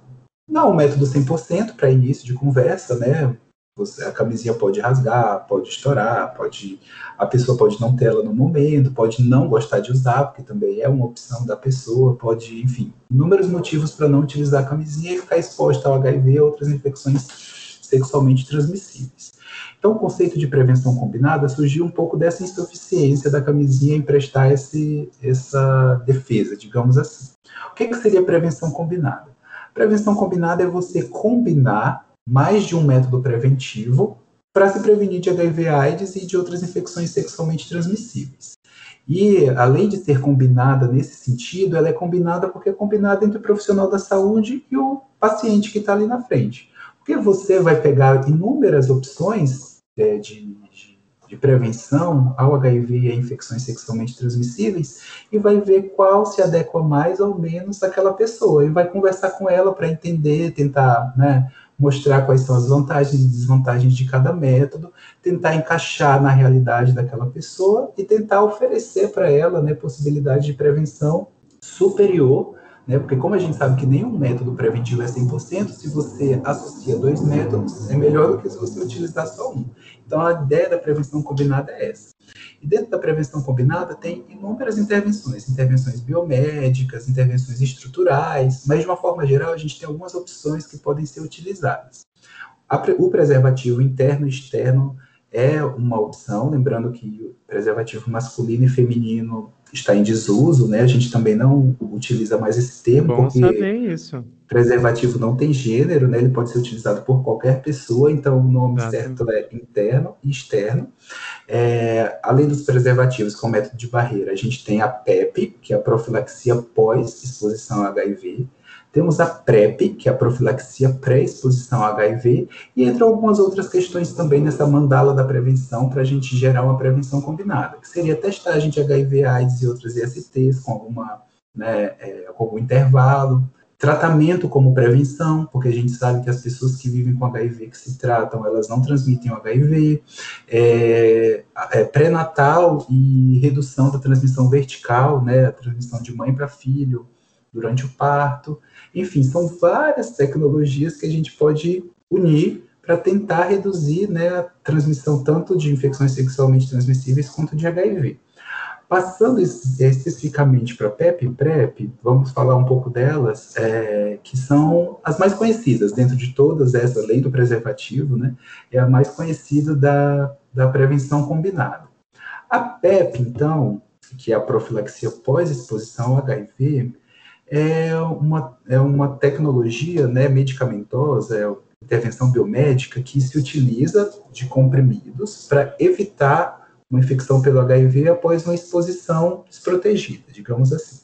não é um método 100% para início de conversa, né? Você, a camisinha pode rasgar, pode estourar, pode a pessoa pode não ter ela no momento, pode não gostar de usar, porque também é uma opção da pessoa, pode, enfim, inúmeros motivos para não utilizar a camisinha e ficar exposta ao HIV e outras infecções sexualmente transmissíveis. Então, o conceito de prevenção combinada surgiu um pouco dessa insuficiência da camisinha em prestar esse, essa defesa, digamos assim. O que, que seria prevenção combinada? Prevenção combinada é você combinar mais de um método preventivo para se prevenir de HIV/AIDS e de outras infecções sexualmente transmissíveis. E, além de ser combinada nesse sentido, ela é combinada porque é combinada entre o profissional da saúde e o paciente que está ali na frente. Porque você vai pegar inúmeras opções é, de, de, de, prevenção ao HIV e a infecções sexualmente transmissíveis e vai ver qual se adequa mais ou menos àquela pessoa. E vai conversar com ela para entender, tentar né, mostrar quais são as vantagens e desvantagens de cada método, tentar encaixar na realidade daquela pessoa e tentar oferecer para ela né, possibilidade de prevenção superior, né, porque como a gente sabe que nenhum método preventivo é 100%, se você associa dois métodos, é melhor do que se você utilizar só um. Então a ideia da prevenção combinada é essa. E dentro da prevenção combinada tem inúmeras intervenções, intervenções biomédicas, intervenções estruturais, mas de uma forma geral a gente tem algumas opções que podem ser utilizadas. o preservativo interno e externo é uma opção, lembrando que o preservativo masculino e feminino está em desuso, né? A gente também não utiliza mais esse termo Bom porque saber isso. preservativo não tem gênero, né? Ele pode ser utilizado por qualquer pessoa, então o nome certo é interno e externo. É, além dos preservativos com método de barreira, a gente tem a PEP, que é a profilaxia pós-exposição a HIV. Temos a PrEP, que é a profilaxia pré-exposição a HIV, e entre algumas outras questões também nessa mandala da prevenção para a gente gerar uma prevenção combinada, que seria testagem de HIV, AIDS e outras ISTs com alguma, né, é, com algum intervalo, tratamento como prevenção, porque a gente sabe que as pessoas que vivem com HIV que se tratam, elas não transmitem o HIV, é, é, pré-natal e redução da transmissão vertical, né, a transmissão de mãe para filho durante o parto, enfim, são várias tecnologias que a gente pode unir para tentar reduzir né, a transmissão tanto de infecções sexualmente transmissíveis quanto de HIV. Passando especificamente para PEP e PrEP, vamos falar um pouco delas, é, que são as mais conhecidas dentro de todas essa lei do preservativo, né? É a mais conhecida da, da prevenção combinada. A PEP, então, que é a profilaxia pós-exposição ao HIV, é uma, é uma tecnologia né, medicamentosa, é intervenção biomédica que se utiliza de comprimidos para evitar uma infecção pelo HIV após uma exposição desprotegida, digamos assim.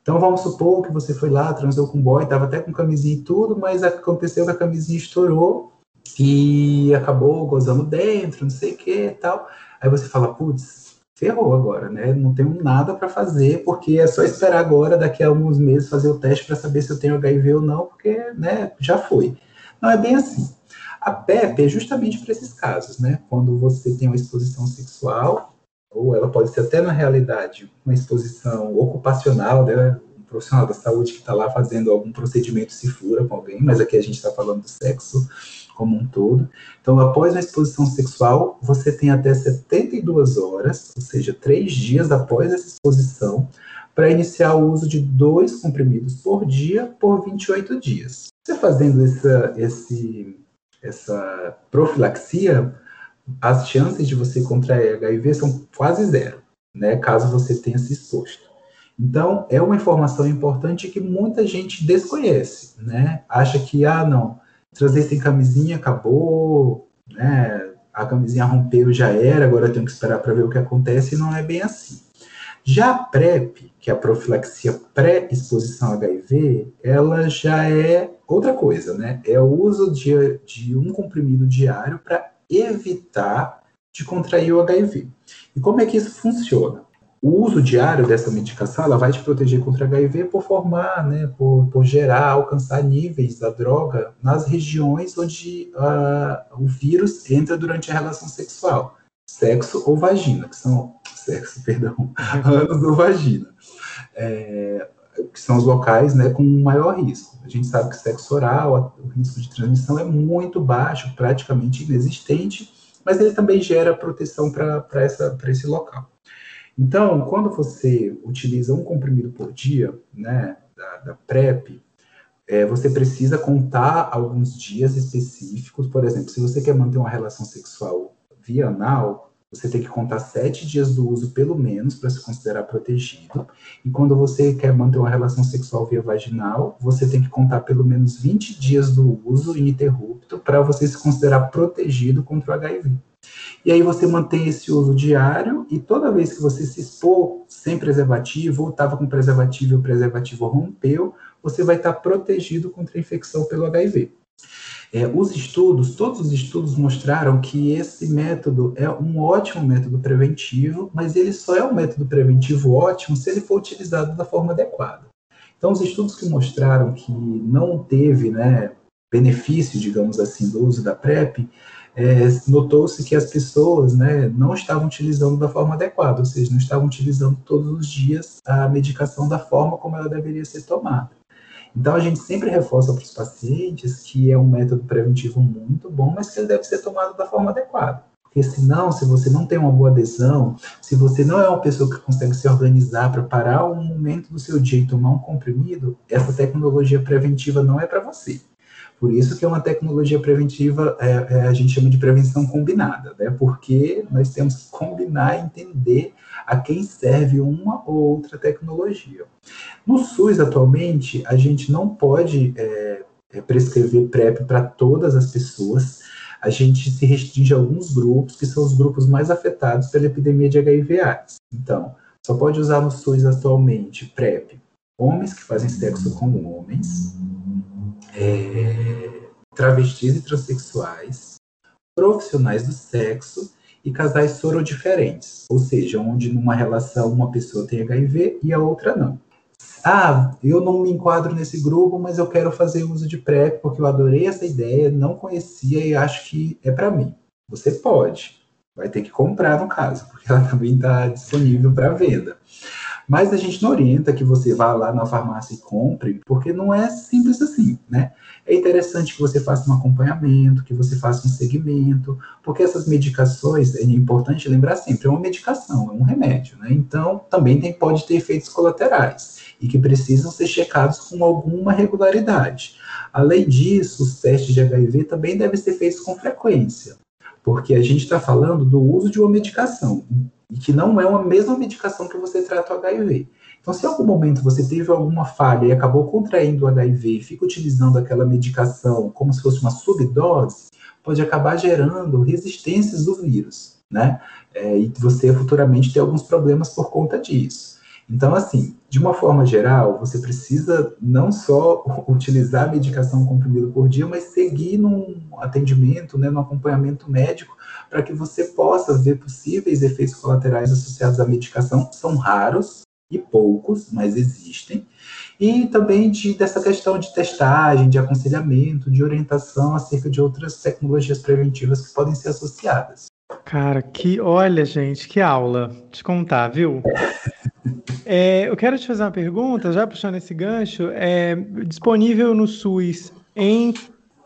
Então vamos supor que você foi lá, transou com um boy, estava até com camisinha e tudo, mas aconteceu que a camisinha estourou e acabou gozando dentro, não sei o que e tal. Aí você fala, putz, ferrou agora, né? Não tenho nada para fazer, porque é só esperar agora, daqui a alguns meses, fazer o teste para saber se eu tenho HIV ou não, porque, né, já foi. Não é bem assim. A PEP é justamente para esses casos, né? Quando você tem uma exposição sexual, ou ela pode ser até na realidade uma exposição ocupacional, né? Um profissional da saúde que está lá fazendo algum procedimento se fura com alguém, mas aqui a gente está falando do sexo como um todo. Então, após a exposição sexual, você tem até 72 horas, ou seja, três dias após essa exposição, para iniciar o uso de dois comprimidos por dia por 28 dias. Você fazendo essa, esse essa profilaxia, as chances de você contrair HIV são quase zero, né, caso você tenha se exposto. Então, é uma informação importante que muita gente desconhece, né? Acha que, ah, não, trazer sem camisinha acabou, né? A camisinha rompeu, já era, agora eu tenho que esperar para ver o que acontece, e não é bem assim. Já a PrEP, que é a profilaxia pré-exposição HIV, ela já é outra coisa, né? É o uso de, de um comprimido diário para evitar de contrair o HIV. E como é que isso funciona? O uso diário dessa medicação ela vai te proteger contra HIV por formar, né, por, por gerar, alcançar níveis da droga nas regiões onde uh, o vírus entra durante a relação sexual, sexo ou vagina, que são sexo, perdão, (laughs) ânus ou vagina, é, que são os locais né, com maior risco. A gente sabe que sexo oral, o risco de transmissão é muito baixo, praticamente inexistente, mas ele também gera proteção para esse local. Então, quando você utiliza um comprimido por dia, né, da, da PrEP, é, você precisa contar alguns dias específicos. Por exemplo, se você quer manter uma relação sexual via anal, você tem que contar sete dias do uso, pelo menos, para se considerar protegido. E quando você quer manter uma relação sexual via vaginal, você tem que contar pelo menos 20 dias do uso ininterrupto para você se considerar protegido contra o HIV. E aí você mantém esse uso diário e toda vez que você se expor sem preservativo, ou estava com preservativo e o preservativo rompeu, você vai estar protegido contra a infecção pelo HIV. É, os estudos, todos os estudos mostraram que esse método é um ótimo método preventivo, mas ele só é um método preventivo ótimo se ele for utilizado da forma adequada. Então, os estudos que mostraram que não teve né, benefício, digamos assim, do uso da PrEP, é, notou-se que as pessoas né, não estavam utilizando da forma adequada, ou seja, não estavam utilizando todos os dias a medicação da forma como ela deveria ser tomada. Então, a gente sempre reforça para os pacientes que é um método preventivo muito bom, mas que ele deve ser tomado da forma adequada. Porque senão, se você não tem uma boa adesão, se você não é uma pessoa que consegue se organizar para parar um momento do seu dia e tomar um comprimido, essa tecnologia preventiva não é para você. Por isso que é uma tecnologia preventiva, é, é, a gente chama de prevenção combinada, né? Porque nós temos que combinar e entender a quem serve uma ou outra tecnologia. No SUS, atualmente, a gente não pode é, é prescrever PrEP para todas as pessoas. A gente se restringe a alguns grupos, que são os grupos mais afetados pela epidemia de HIV/AIDS. Então, só pode usar no SUS atualmente PrEP homens que fazem sexo com homens, é, travestis e transexuais, profissionais do sexo e casais sorodiferentes, ou seja, onde numa relação uma pessoa tem HIV e a outra não. Ah, eu não me enquadro nesse grupo, mas eu quero fazer uso de PrEP porque eu adorei essa ideia, não conhecia e acho que é para mim. Você pode, vai ter que comprar no caso, porque ela também está disponível para venda. Mas a gente não orienta que você vá lá na farmácia e compre, porque não é simples assim, né? É interessante que você faça um acompanhamento, que você faça um segmento, porque essas medicações, é importante lembrar sempre, é uma medicação, é um remédio, né? Então, também tem, pode ter efeitos colaterais e que precisam ser checados com alguma regularidade. Além disso, os testes de HIV também devem ser feitos com frequência, porque a gente está falando do uso de uma medicação, e que não é uma mesma medicação que você trata o HIV. Então, se em algum momento você teve alguma falha e acabou contraindo o HIV e fica utilizando aquela medicação como se fosse uma subdose, pode acabar gerando resistências do vírus, né? É, e você futuramente ter alguns problemas por conta disso. Então, assim, de uma forma geral, você precisa não só (laughs) utilizar a medicação comprimido por dia, mas seguir num atendimento, né, no acompanhamento médico, para que você possa ver possíveis efeitos colaterais associados à medicação. São raros e poucos, mas existem. E também de, dessa questão de testagem, de aconselhamento, de orientação acerca de outras tecnologias preventivas que podem ser associadas. Cara, que olha, gente, que aula. Te contar, viu? É, eu quero te fazer uma pergunta, já puxando esse gancho. É disponível no SUS em.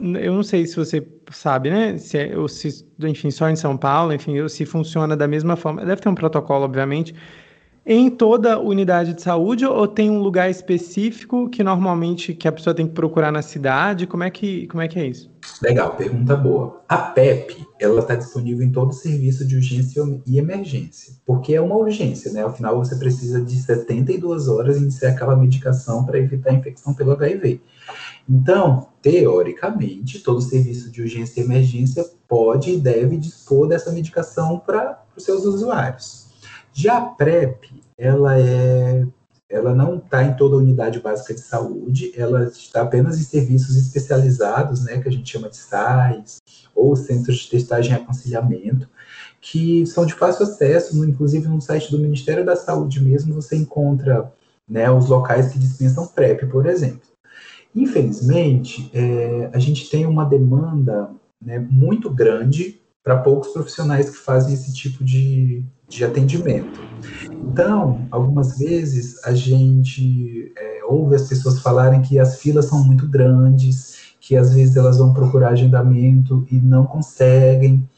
Eu não sei se você sabe, né? Se, é, ou se, enfim, só em São Paulo, enfim, se funciona da mesma forma. Deve ter um protocolo, obviamente, em toda unidade de saúde ou tem um lugar específico que normalmente que a pessoa tem que procurar na cidade? Como é que, como é, que é isso? Legal, pergunta boa. A PEP, ela está disponível em todo serviço de urgência e emergência, porque é uma urgência, né? Afinal, você precisa de 72 horas iniciar aquela medicação para evitar a infecção pelo HIV. Então, teoricamente, todo serviço de urgência e emergência pode e deve dispor dessa medicação para os seus usuários. Já a PrEP, ela é ela não está em toda a unidade básica de saúde, ela está apenas em serviços especializados, né, que a gente chama de SAIs, ou centros de testagem e aconselhamento, que são de fácil acesso, inclusive no site do Ministério da Saúde mesmo, você encontra né, os locais que dispensam PrEP, por exemplo. Infelizmente, é, a gente tem uma demanda né, muito grande para poucos profissionais que fazem esse tipo de, de atendimento. Então, algumas vezes a gente é, ouve as pessoas falarem que as filas são muito grandes, que às vezes elas vão procurar agendamento e não conseguem.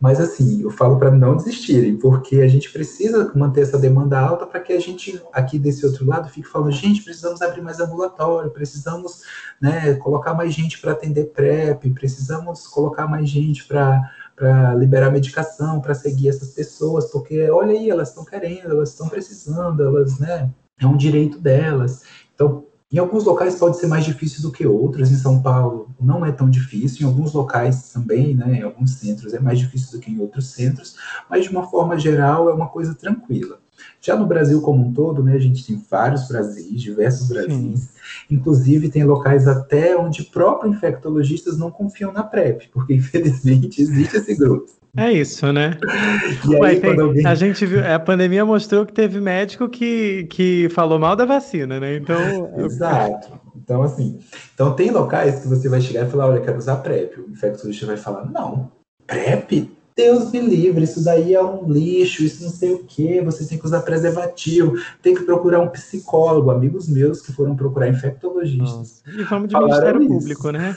Mas assim, eu falo para não desistirem, porque a gente precisa manter essa demanda alta para que a gente aqui desse outro lado fique falando, gente, precisamos abrir mais ambulatório, precisamos né, colocar mais gente para atender PrEP, precisamos colocar mais gente para para liberar medicação, para seguir essas pessoas, porque olha aí, elas estão querendo, elas estão precisando, elas, né, é um direito delas. Então, em alguns locais pode ser mais difícil do que outros, em São Paulo não é tão difícil, em alguns locais também, né, em alguns centros é mais difícil do que em outros centros, mas de uma forma geral é uma coisa tranquila. Já no Brasil como um todo, né, a gente tem vários Brasis, diversos Brasis, Sim. inclusive tem locais até onde próprios infectologistas não confiam na PrEP, porque (laughs) infelizmente existe esse grupo. É isso, né? E aí, Ué, tem, alguém... A gente viu, a pandemia mostrou que teve médico que, que falou mal da vacina, né? Então. (laughs) Exato. Então, assim, então tem locais que você vai chegar e falar, olha, quero usar PrEP. O infectologista vai falar, não, PrEP? Deus me livre, isso daí é um lixo, isso não sei o que, você tem que usar preservativo, tem que procurar um psicólogo, amigos meus que foram procurar infectologistas. Nossa. E vamos de Ministério isso. Público, né?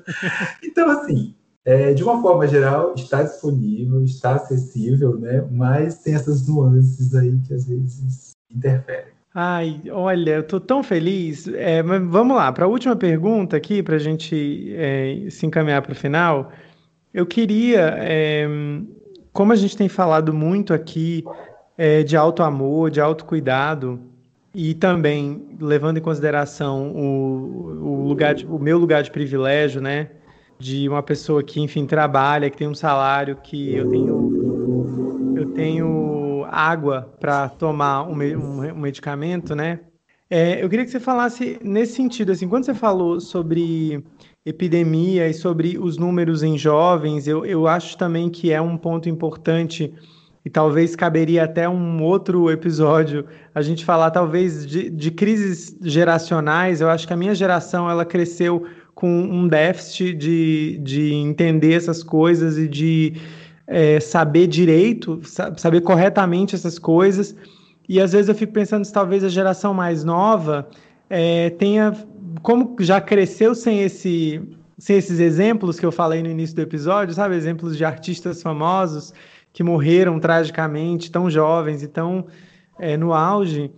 (laughs) então, assim, é, de uma forma geral, está disponível, está acessível, né? Mas tem essas nuances aí que às vezes interferem. Ai, olha, eu tô tão feliz. É, mas vamos lá, para a última pergunta aqui, para a gente é, se encaminhar para o final. Eu queria, é, como a gente tem falado muito aqui é, de alto amor, de autocuidado, e também levando em consideração o, o, lugar de, o meu lugar de privilégio, né? De uma pessoa que, enfim, trabalha, que tem um salário, que eu tenho, eu tenho água para tomar um, um, um, medicamento, né? É, eu queria que você falasse nesse sentido, assim, quando você falou sobre epidemia e sobre os números em jovens, eu, eu acho também que é um ponto importante e talvez caberia até um outro episódio a gente falar talvez de, de crises geracionais. Eu acho que a minha geração ela cresceu com um déficit de, de entender essas coisas e de é, saber direito, saber corretamente essas coisas. E às vezes eu fico pensando se talvez a geração mais nova é, tenha, como já cresceu sem esse, sem esses exemplos que eu falei no início do episódio, sabe, exemplos de artistas famosos que morreram tragicamente, tão jovens e tão é, no auge.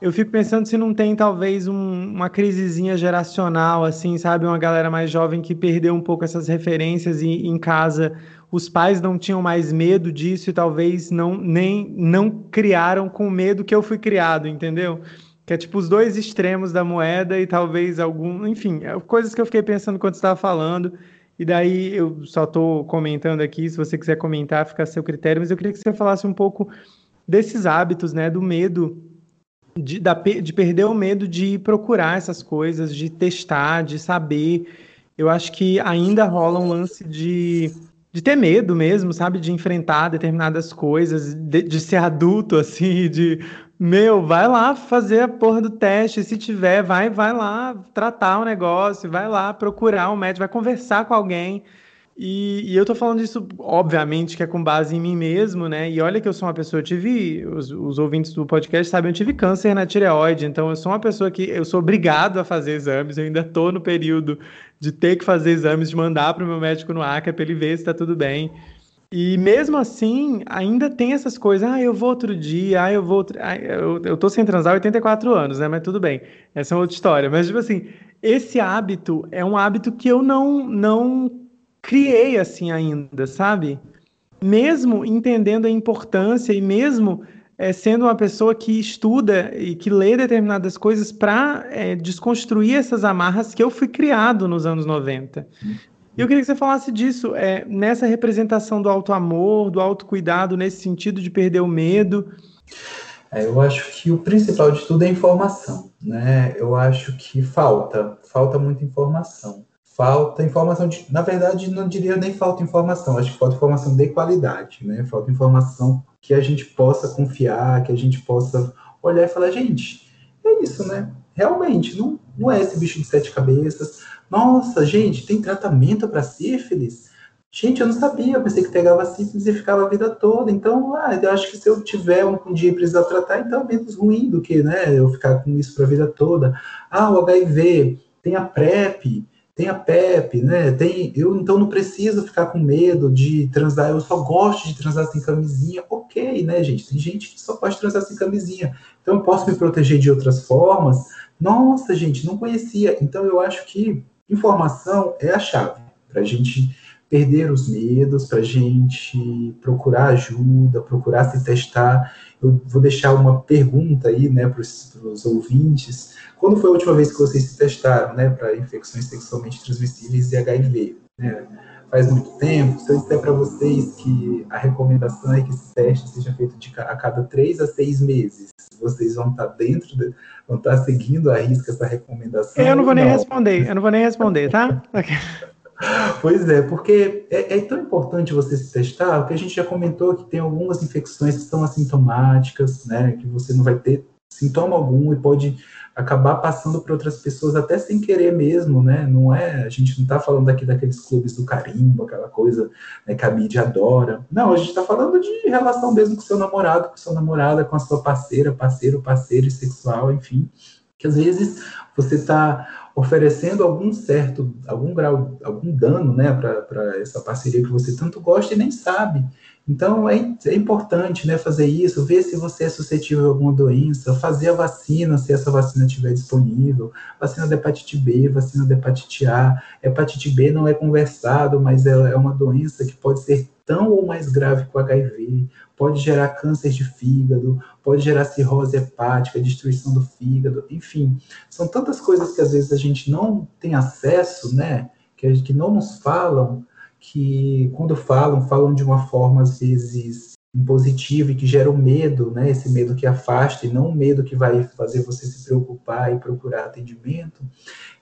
Eu fico pensando se não tem talvez um, uma crisezinha geracional, assim, sabe? Uma galera mais jovem que perdeu um pouco essas referências e em casa os pais não tinham mais medo disso e talvez não nem não criaram com medo que eu fui criado, entendeu? Que é tipo os dois extremos da moeda e talvez algum, enfim, é coisas que eu fiquei pensando quando estava falando. E daí eu só estou comentando aqui, se você quiser comentar, fica a seu critério, mas eu queria que você falasse um pouco desses hábitos, né, do medo de, da, de perder o medo de procurar essas coisas, de testar, de saber. Eu acho que ainda rola um lance de de ter medo mesmo, sabe? De enfrentar determinadas coisas, de, de, ser adulto, (laughs) assim, de meu, vai lá fazer a porra do teste, se tiver, vai, vai lá tratar o negócio, vai lá procurar um médico, vai conversar com alguém. E, e, eu tô falando isso, obviamente, que é com base em mim mesmo, né? E olha que eu sou uma pessoa, eu tive, os, os ouvintes do podcast sabem, eu tive câncer na tireoide, então eu sou uma pessoa que eu sou obrigado a fazer exames, eu ainda tô no período de ter que fazer exames, de mandar para o meu médico no ACA para ele ver se está tudo bem. E mesmo assim, ainda tem essas coisas, ah, eu vou outro dia, ah, eu vou outro... Ah, eu, eu tô sem transar há 84 anos, né? Mas tudo bem, essa é outra história. Mas, tipo assim, esse hábito é um hábito que eu não, não criei assim ainda, sabe? Mesmo entendendo a importância e mesmo é, sendo uma pessoa que estuda e que lê determinadas coisas para é, desconstruir essas amarras que eu fui criado nos anos 90. E eu queria que você falasse disso, é, nessa representação do auto-amor, do autocuidado, nesse sentido de perder o medo. É, eu acho que o principal de tudo é informação, né? Eu acho que falta, falta muita informação falta informação de, na verdade, não diria nem falta informação, acho que falta informação de qualidade, né? Falta informação que a gente possa confiar, que a gente possa olhar e falar, gente, é isso, né? Realmente, não, não é esse bicho de sete cabeças. Nossa, gente, tem tratamento para sífilis? Gente, eu não sabia, eu pensei que pegava sífilis e ficava a vida toda. Então, ah, eu acho que se eu tiver um, um dia e precisar tratar, então é menos ruim do que, né, eu ficar com isso para a vida toda. Ah, o HIV, tem a PrEP, tem a PEP, né? Tem, eu então não preciso ficar com medo de transar, eu só gosto de transar sem camisinha. Ok, né, gente? Tem gente que só pode transar sem camisinha. Então eu posso me proteger de outras formas. Nossa, gente, não conhecia. Então eu acho que informação é a chave para a gente perder os medos, para a gente procurar ajuda, procurar se testar. Eu vou deixar uma pergunta aí, né, para os ouvintes quando foi a última vez que vocês se testaram, né, para infecções sexualmente transmissíveis e HIV? Né? Faz muito tempo. Se eu disser para vocês que a recomendação é que esse teste seja feito de, a cada três a seis meses, vocês vão estar tá dentro, de, vão estar tá seguindo a risca essa recomendação? Eu não vou nem não. responder, eu não vou nem responder, tá? (laughs) Pois é, porque é, é, tão importante você se testar, porque a gente já comentou que tem algumas infecções que são assintomáticas, né, que você não vai ter sintoma algum e pode acabar passando para outras pessoas até sem querer mesmo, né? Não é, a gente não está falando aqui daqueles clubes do carimbo, aquela coisa né, que a mídia adora. Não, a gente está falando de relação mesmo com seu namorado, com sua namorada, com a sua parceira, parceiro, parceiro sexual, enfim, que às vezes você está oferecendo algum certo, algum grau, algum dano, né, para essa parceria que você tanto gosta e nem sabe. Então é, é, importante né, fazer isso, ver se você é suscetível a alguma doença, fazer a vacina, se essa vacina estiver disponível, vacina da hepatite B, vacina da hepatite A. Hepatite B não é conversado, mas é, é uma doença que pode ser tão ou mais grave que o HIV, pode gerar câncer de fígado, pode gerar cirrose hepática, destruição do fígado, enfim, são tantas coisas que às vezes a gente não tem acesso, né, que, que não nos falam, que quando falam, falam de uma forma às vezes impositiva e que gera o um medo, né? Esse medo que afasta e não o medo que vai fazer você se preocupar e procurar atendimento,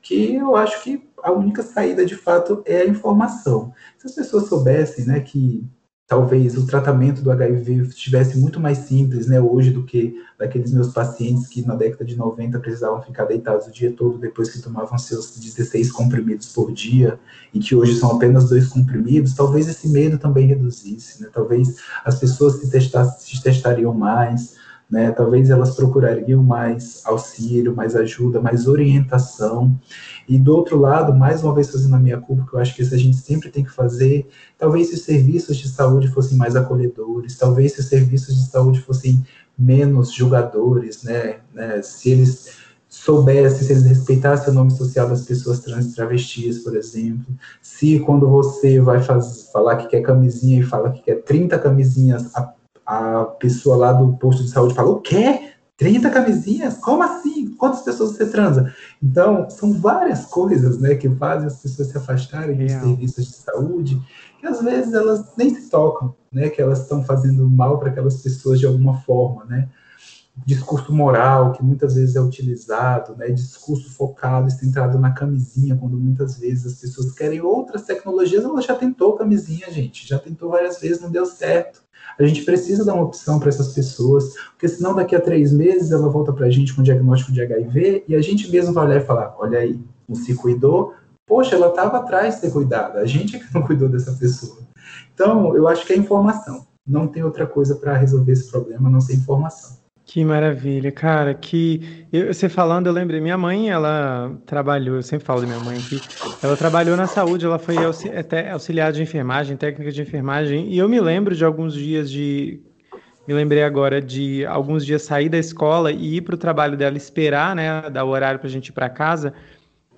que eu acho que a única saída de fato é a informação. Se as pessoas soubessem, né, que talvez o tratamento do HIV estivesse muito mais simples, né, hoje do que daqueles meus pacientes que na década de 90 precisavam ficar deitados o dia todo depois que tomavam seus 16 comprimidos por dia e que hoje são apenas dois comprimidos, talvez esse medo também reduzisse, né? Talvez as pessoas se, testassem, se testariam mais, né? Talvez elas procurariam mais auxílio, mais ajuda, mais orientação. E do outro lado, mais uma vez fazendo a minha culpa, que eu acho que isso a gente sempre tem que fazer, talvez se os serviços de saúde fossem mais acolhedores, talvez se os serviços de saúde fossem menos julgadores, né? né? Se eles soubessem, se eles respeitassem o nome social das pessoas trans e travestis, por exemplo, se quando você vai faz, falar que quer camisinha e fala que quer 30 camisinhas, a, a pessoa lá do posto de saúde fala, o quê? 30 camisinhas? Como assim? Quantas pessoas você transa? Então, são várias coisas, né, que fazem as pessoas se afastarem dos serviços de saúde, que às vezes elas nem se tocam, né, que elas estão fazendo mal para aquelas pessoas de alguma forma, né? Discurso moral que muitas vezes é utilizado, né, discurso focado, centrado na camisinha, quando muitas vezes as pessoas querem outras tecnologias, ela já tentou camisinha, gente, já tentou várias vezes, não deu certo. A gente precisa dar uma opção para essas pessoas, porque senão daqui a três meses ela volta para a gente com diagnóstico de HIV e a gente mesmo vai olhar e falar, olha aí, não se cuidou, poxa, ela estava atrás de ter cuidado, a gente é que não cuidou dessa pessoa. Então, eu acho que é informação. Não tem outra coisa para resolver esse problema, não ser informação. Que maravilha, cara. Que eu, você falando, eu lembrei. Minha mãe, ela trabalhou. Eu sempre falo da minha mãe aqui. Ela trabalhou na saúde. Ela foi até auxiliar de enfermagem, técnica de enfermagem. E eu me lembro de alguns dias de. Me lembrei agora de alguns dias sair da escola e ir para o trabalho dela, esperar, né, dar o horário para a gente ir para casa.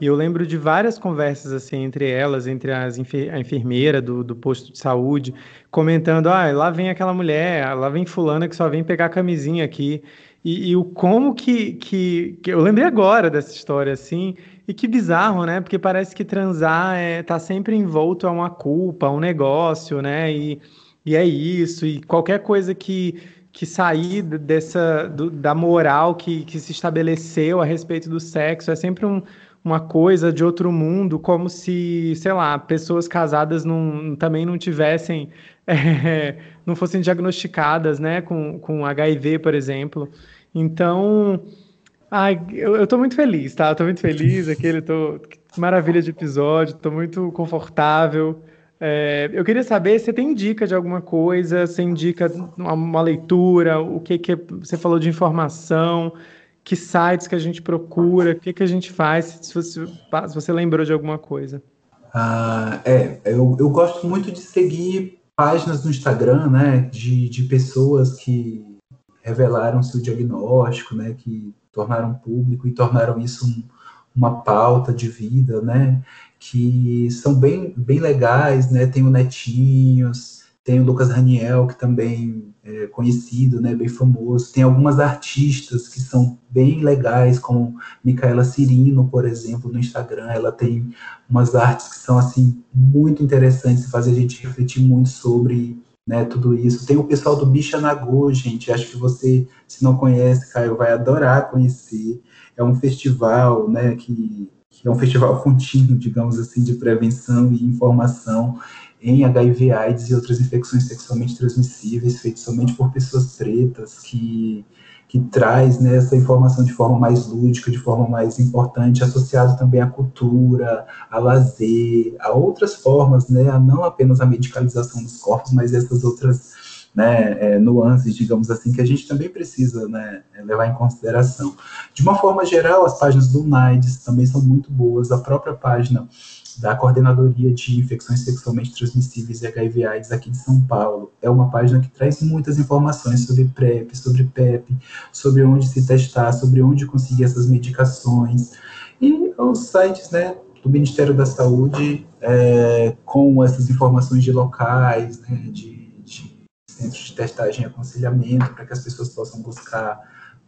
E eu lembro de várias conversas assim entre elas, entre as enfer a enfermeira do, do posto de saúde, comentando: ah, lá vem aquela mulher, lá vem fulana que só vem pegar a camisinha aqui. E, e, o como que, que, que, Eu lembrei agora dessa história, assim, e que bizarro, né? Porque parece que transar é, tá sempre envolto a uma culpa, a um negócio, né? E, e é isso, e qualquer coisa que, que sair dessa do, da moral que, que se estabeleceu a respeito do sexo é sempre um, uma coisa de outro mundo, como se, sei lá, pessoas casadas não, também não tivessem, é, (laughs) não fossem diagnosticadas, né, com, com HIV, por exemplo. Então, ai, eu, eu tô muito feliz, tá? Eu tô muito feliz, (laughs) aquele, tô, maravilha de episódio, tô muito confortável. É, eu queria saber se você tem dica de alguma coisa, se indica uma, uma leitura, o que, que você falou de informação, que sites que a gente procura, o que, que a gente faz, se você, se você lembrou de alguma coisa. Ah, é, eu, eu gosto muito de seguir páginas no Instagram, né, de, de pessoas que revelaram seu diagnóstico, né, que tornaram público e tornaram isso um, uma pauta de vida, né, que são bem, bem legais, né, tem o Netinhos, tem o Lucas Raniel, que também é conhecido, né, bem famoso. Tem algumas artistas que são bem legais, como Micaela Cirino, por exemplo, no Instagram. Ela tem umas artes que são assim muito interessantes, fazem a gente refletir muito sobre né, tudo isso. Tem o pessoal do Bicha Nagô, gente. Acho que você, se não conhece, Caio, vai adorar conhecer. É um festival, né, que, que é um festival (laughs) contínuo, digamos assim, de prevenção e informação em HIV, AIDS e outras infecções sexualmente transmissíveis, feito somente por pessoas pretas, que, que traz né, essa informação de forma mais lúdica, de forma mais importante, associado também à cultura, a lazer, a outras formas, né, não apenas a medicalização dos corpos, mas essas outras né, é, nuances, digamos assim, que a gente também precisa né, levar em consideração. De uma forma geral, as páginas do NAIDS também são muito boas, a própria página da Coordenadoria de Infecções Sexualmente Transmissíveis e HIV AIDS aqui de São Paulo. É uma página que traz muitas informações sobre PrEP, sobre PEP, sobre onde se testar, sobre onde conseguir essas medicações. E os sites né, do Ministério da Saúde é, com essas informações de locais, né, de, de centros de testagem e aconselhamento, para que as pessoas possam buscar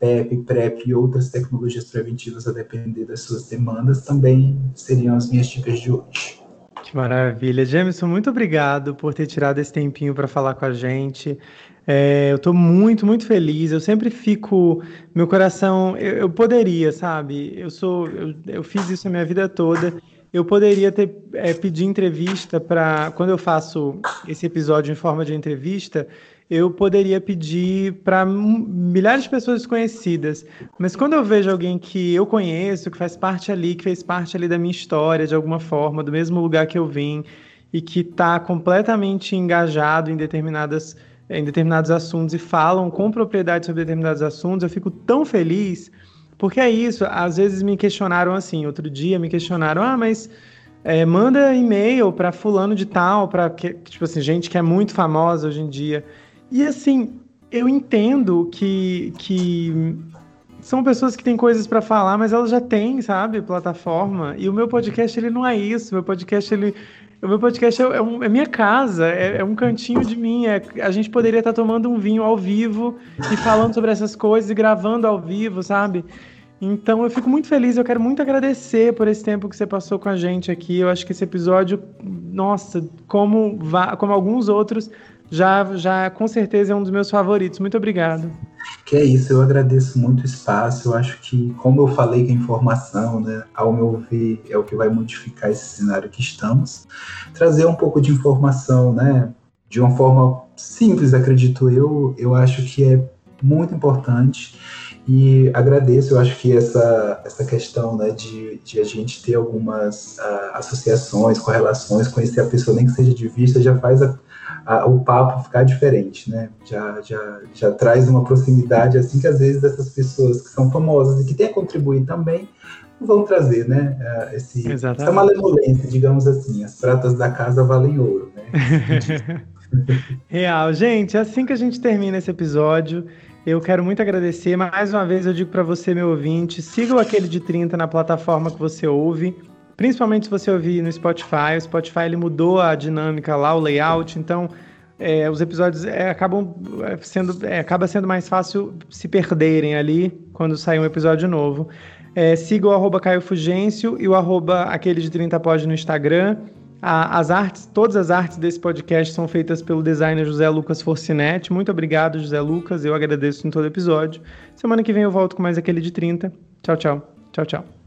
PEP, PrEP e outras tecnologias preventivas a depender das suas demandas também seriam as minhas dicas de hoje. Que maravilha. Jameson, muito obrigado por ter tirado esse tempinho para falar com a gente. É, eu estou muito, muito feliz. Eu sempre fico. Meu coração. Eu, eu poderia, sabe? Eu sou. Eu, eu, fiz isso a minha vida toda. Eu poderia ter é, pedir entrevista para. Quando eu faço esse episódio em forma de entrevista, eu poderia pedir para milhares de pessoas desconhecidas. Mas quando eu vejo alguém que eu conheço, que faz parte ali, que fez parte ali da minha história de alguma forma, do mesmo lugar que eu vim, e que está completamente engajado em determinadas em determinados assuntos e falam com propriedade sobre determinados assuntos, eu fico tão feliz, porque é isso, às vezes me questionaram assim, outro dia me questionaram, ah, mas é, manda e-mail para fulano de tal, para tipo assim, gente que é muito famosa hoje em dia. E assim, eu entendo que, que são pessoas que têm coisas para falar, mas elas já têm, sabe, plataforma. E o meu podcast ele não é isso. Meu podcast ele o meu podcast é, é, um, é minha casa, é, é, um cantinho de mim. É, a gente poderia estar tomando um vinho ao vivo e falando sobre essas coisas e gravando ao vivo, sabe? Então eu fico muito feliz, eu quero muito agradecer por esse tempo que você passou com a gente aqui. Eu acho que esse episódio, nossa, como, como alguns outros, já, já com certeza é um dos meus favoritos. Muito obrigado. Que é isso, eu agradeço muito o espaço. Eu acho que, como eu falei que a informação, né, ao meu ver, é o que vai modificar esse cenário que estamos. Trazer um pouco de informação, né, de uma forma simples, acredito eu, eu acho que é muito importante e agradeço, eu acho que essa, essa questão né, de, de a gente ter algumas uh, associações, correlações, conhecer a pessoa, nem que seja de vista, já faz a, a, o papo ficar diferente, né? Já, já, já traz uma proximidade, assim, que às vezes essas pessoas que são famosas e que têm a contribuir também, vão trazer, né? Esse, essa malemolência, digamos assim. As pratas da casa valem ouro, né? (laughs) Real. Gente, assim que a gente termina esse episódio. Eu quero muito agradecer. Mais uma vez, eu digo para você, meu ouvinte, siga o Aquele de 30 na plataforma que você ouve. Principalmente se você ouvir no Spotify. O Spotify ele mudou a dinâmica lá, o layout. Então, é, os episódios é, acabam é, sendo, é, acaba sendo mais fácil se perderem ali quando sair um episódio novo. É, siga o arroba Caio Fugêncio e o arroba aquele de 30 pod no Instagram. A, as artes, todas as artes desse podcast são feitas pelo designer José Lucas Forcinetti. Muito obrigado, José Lucas. Eu agradeço em todo episódio. Semana que vem eu volto com mais aquele de 30. Tchau, tchau. Tchau, tchau.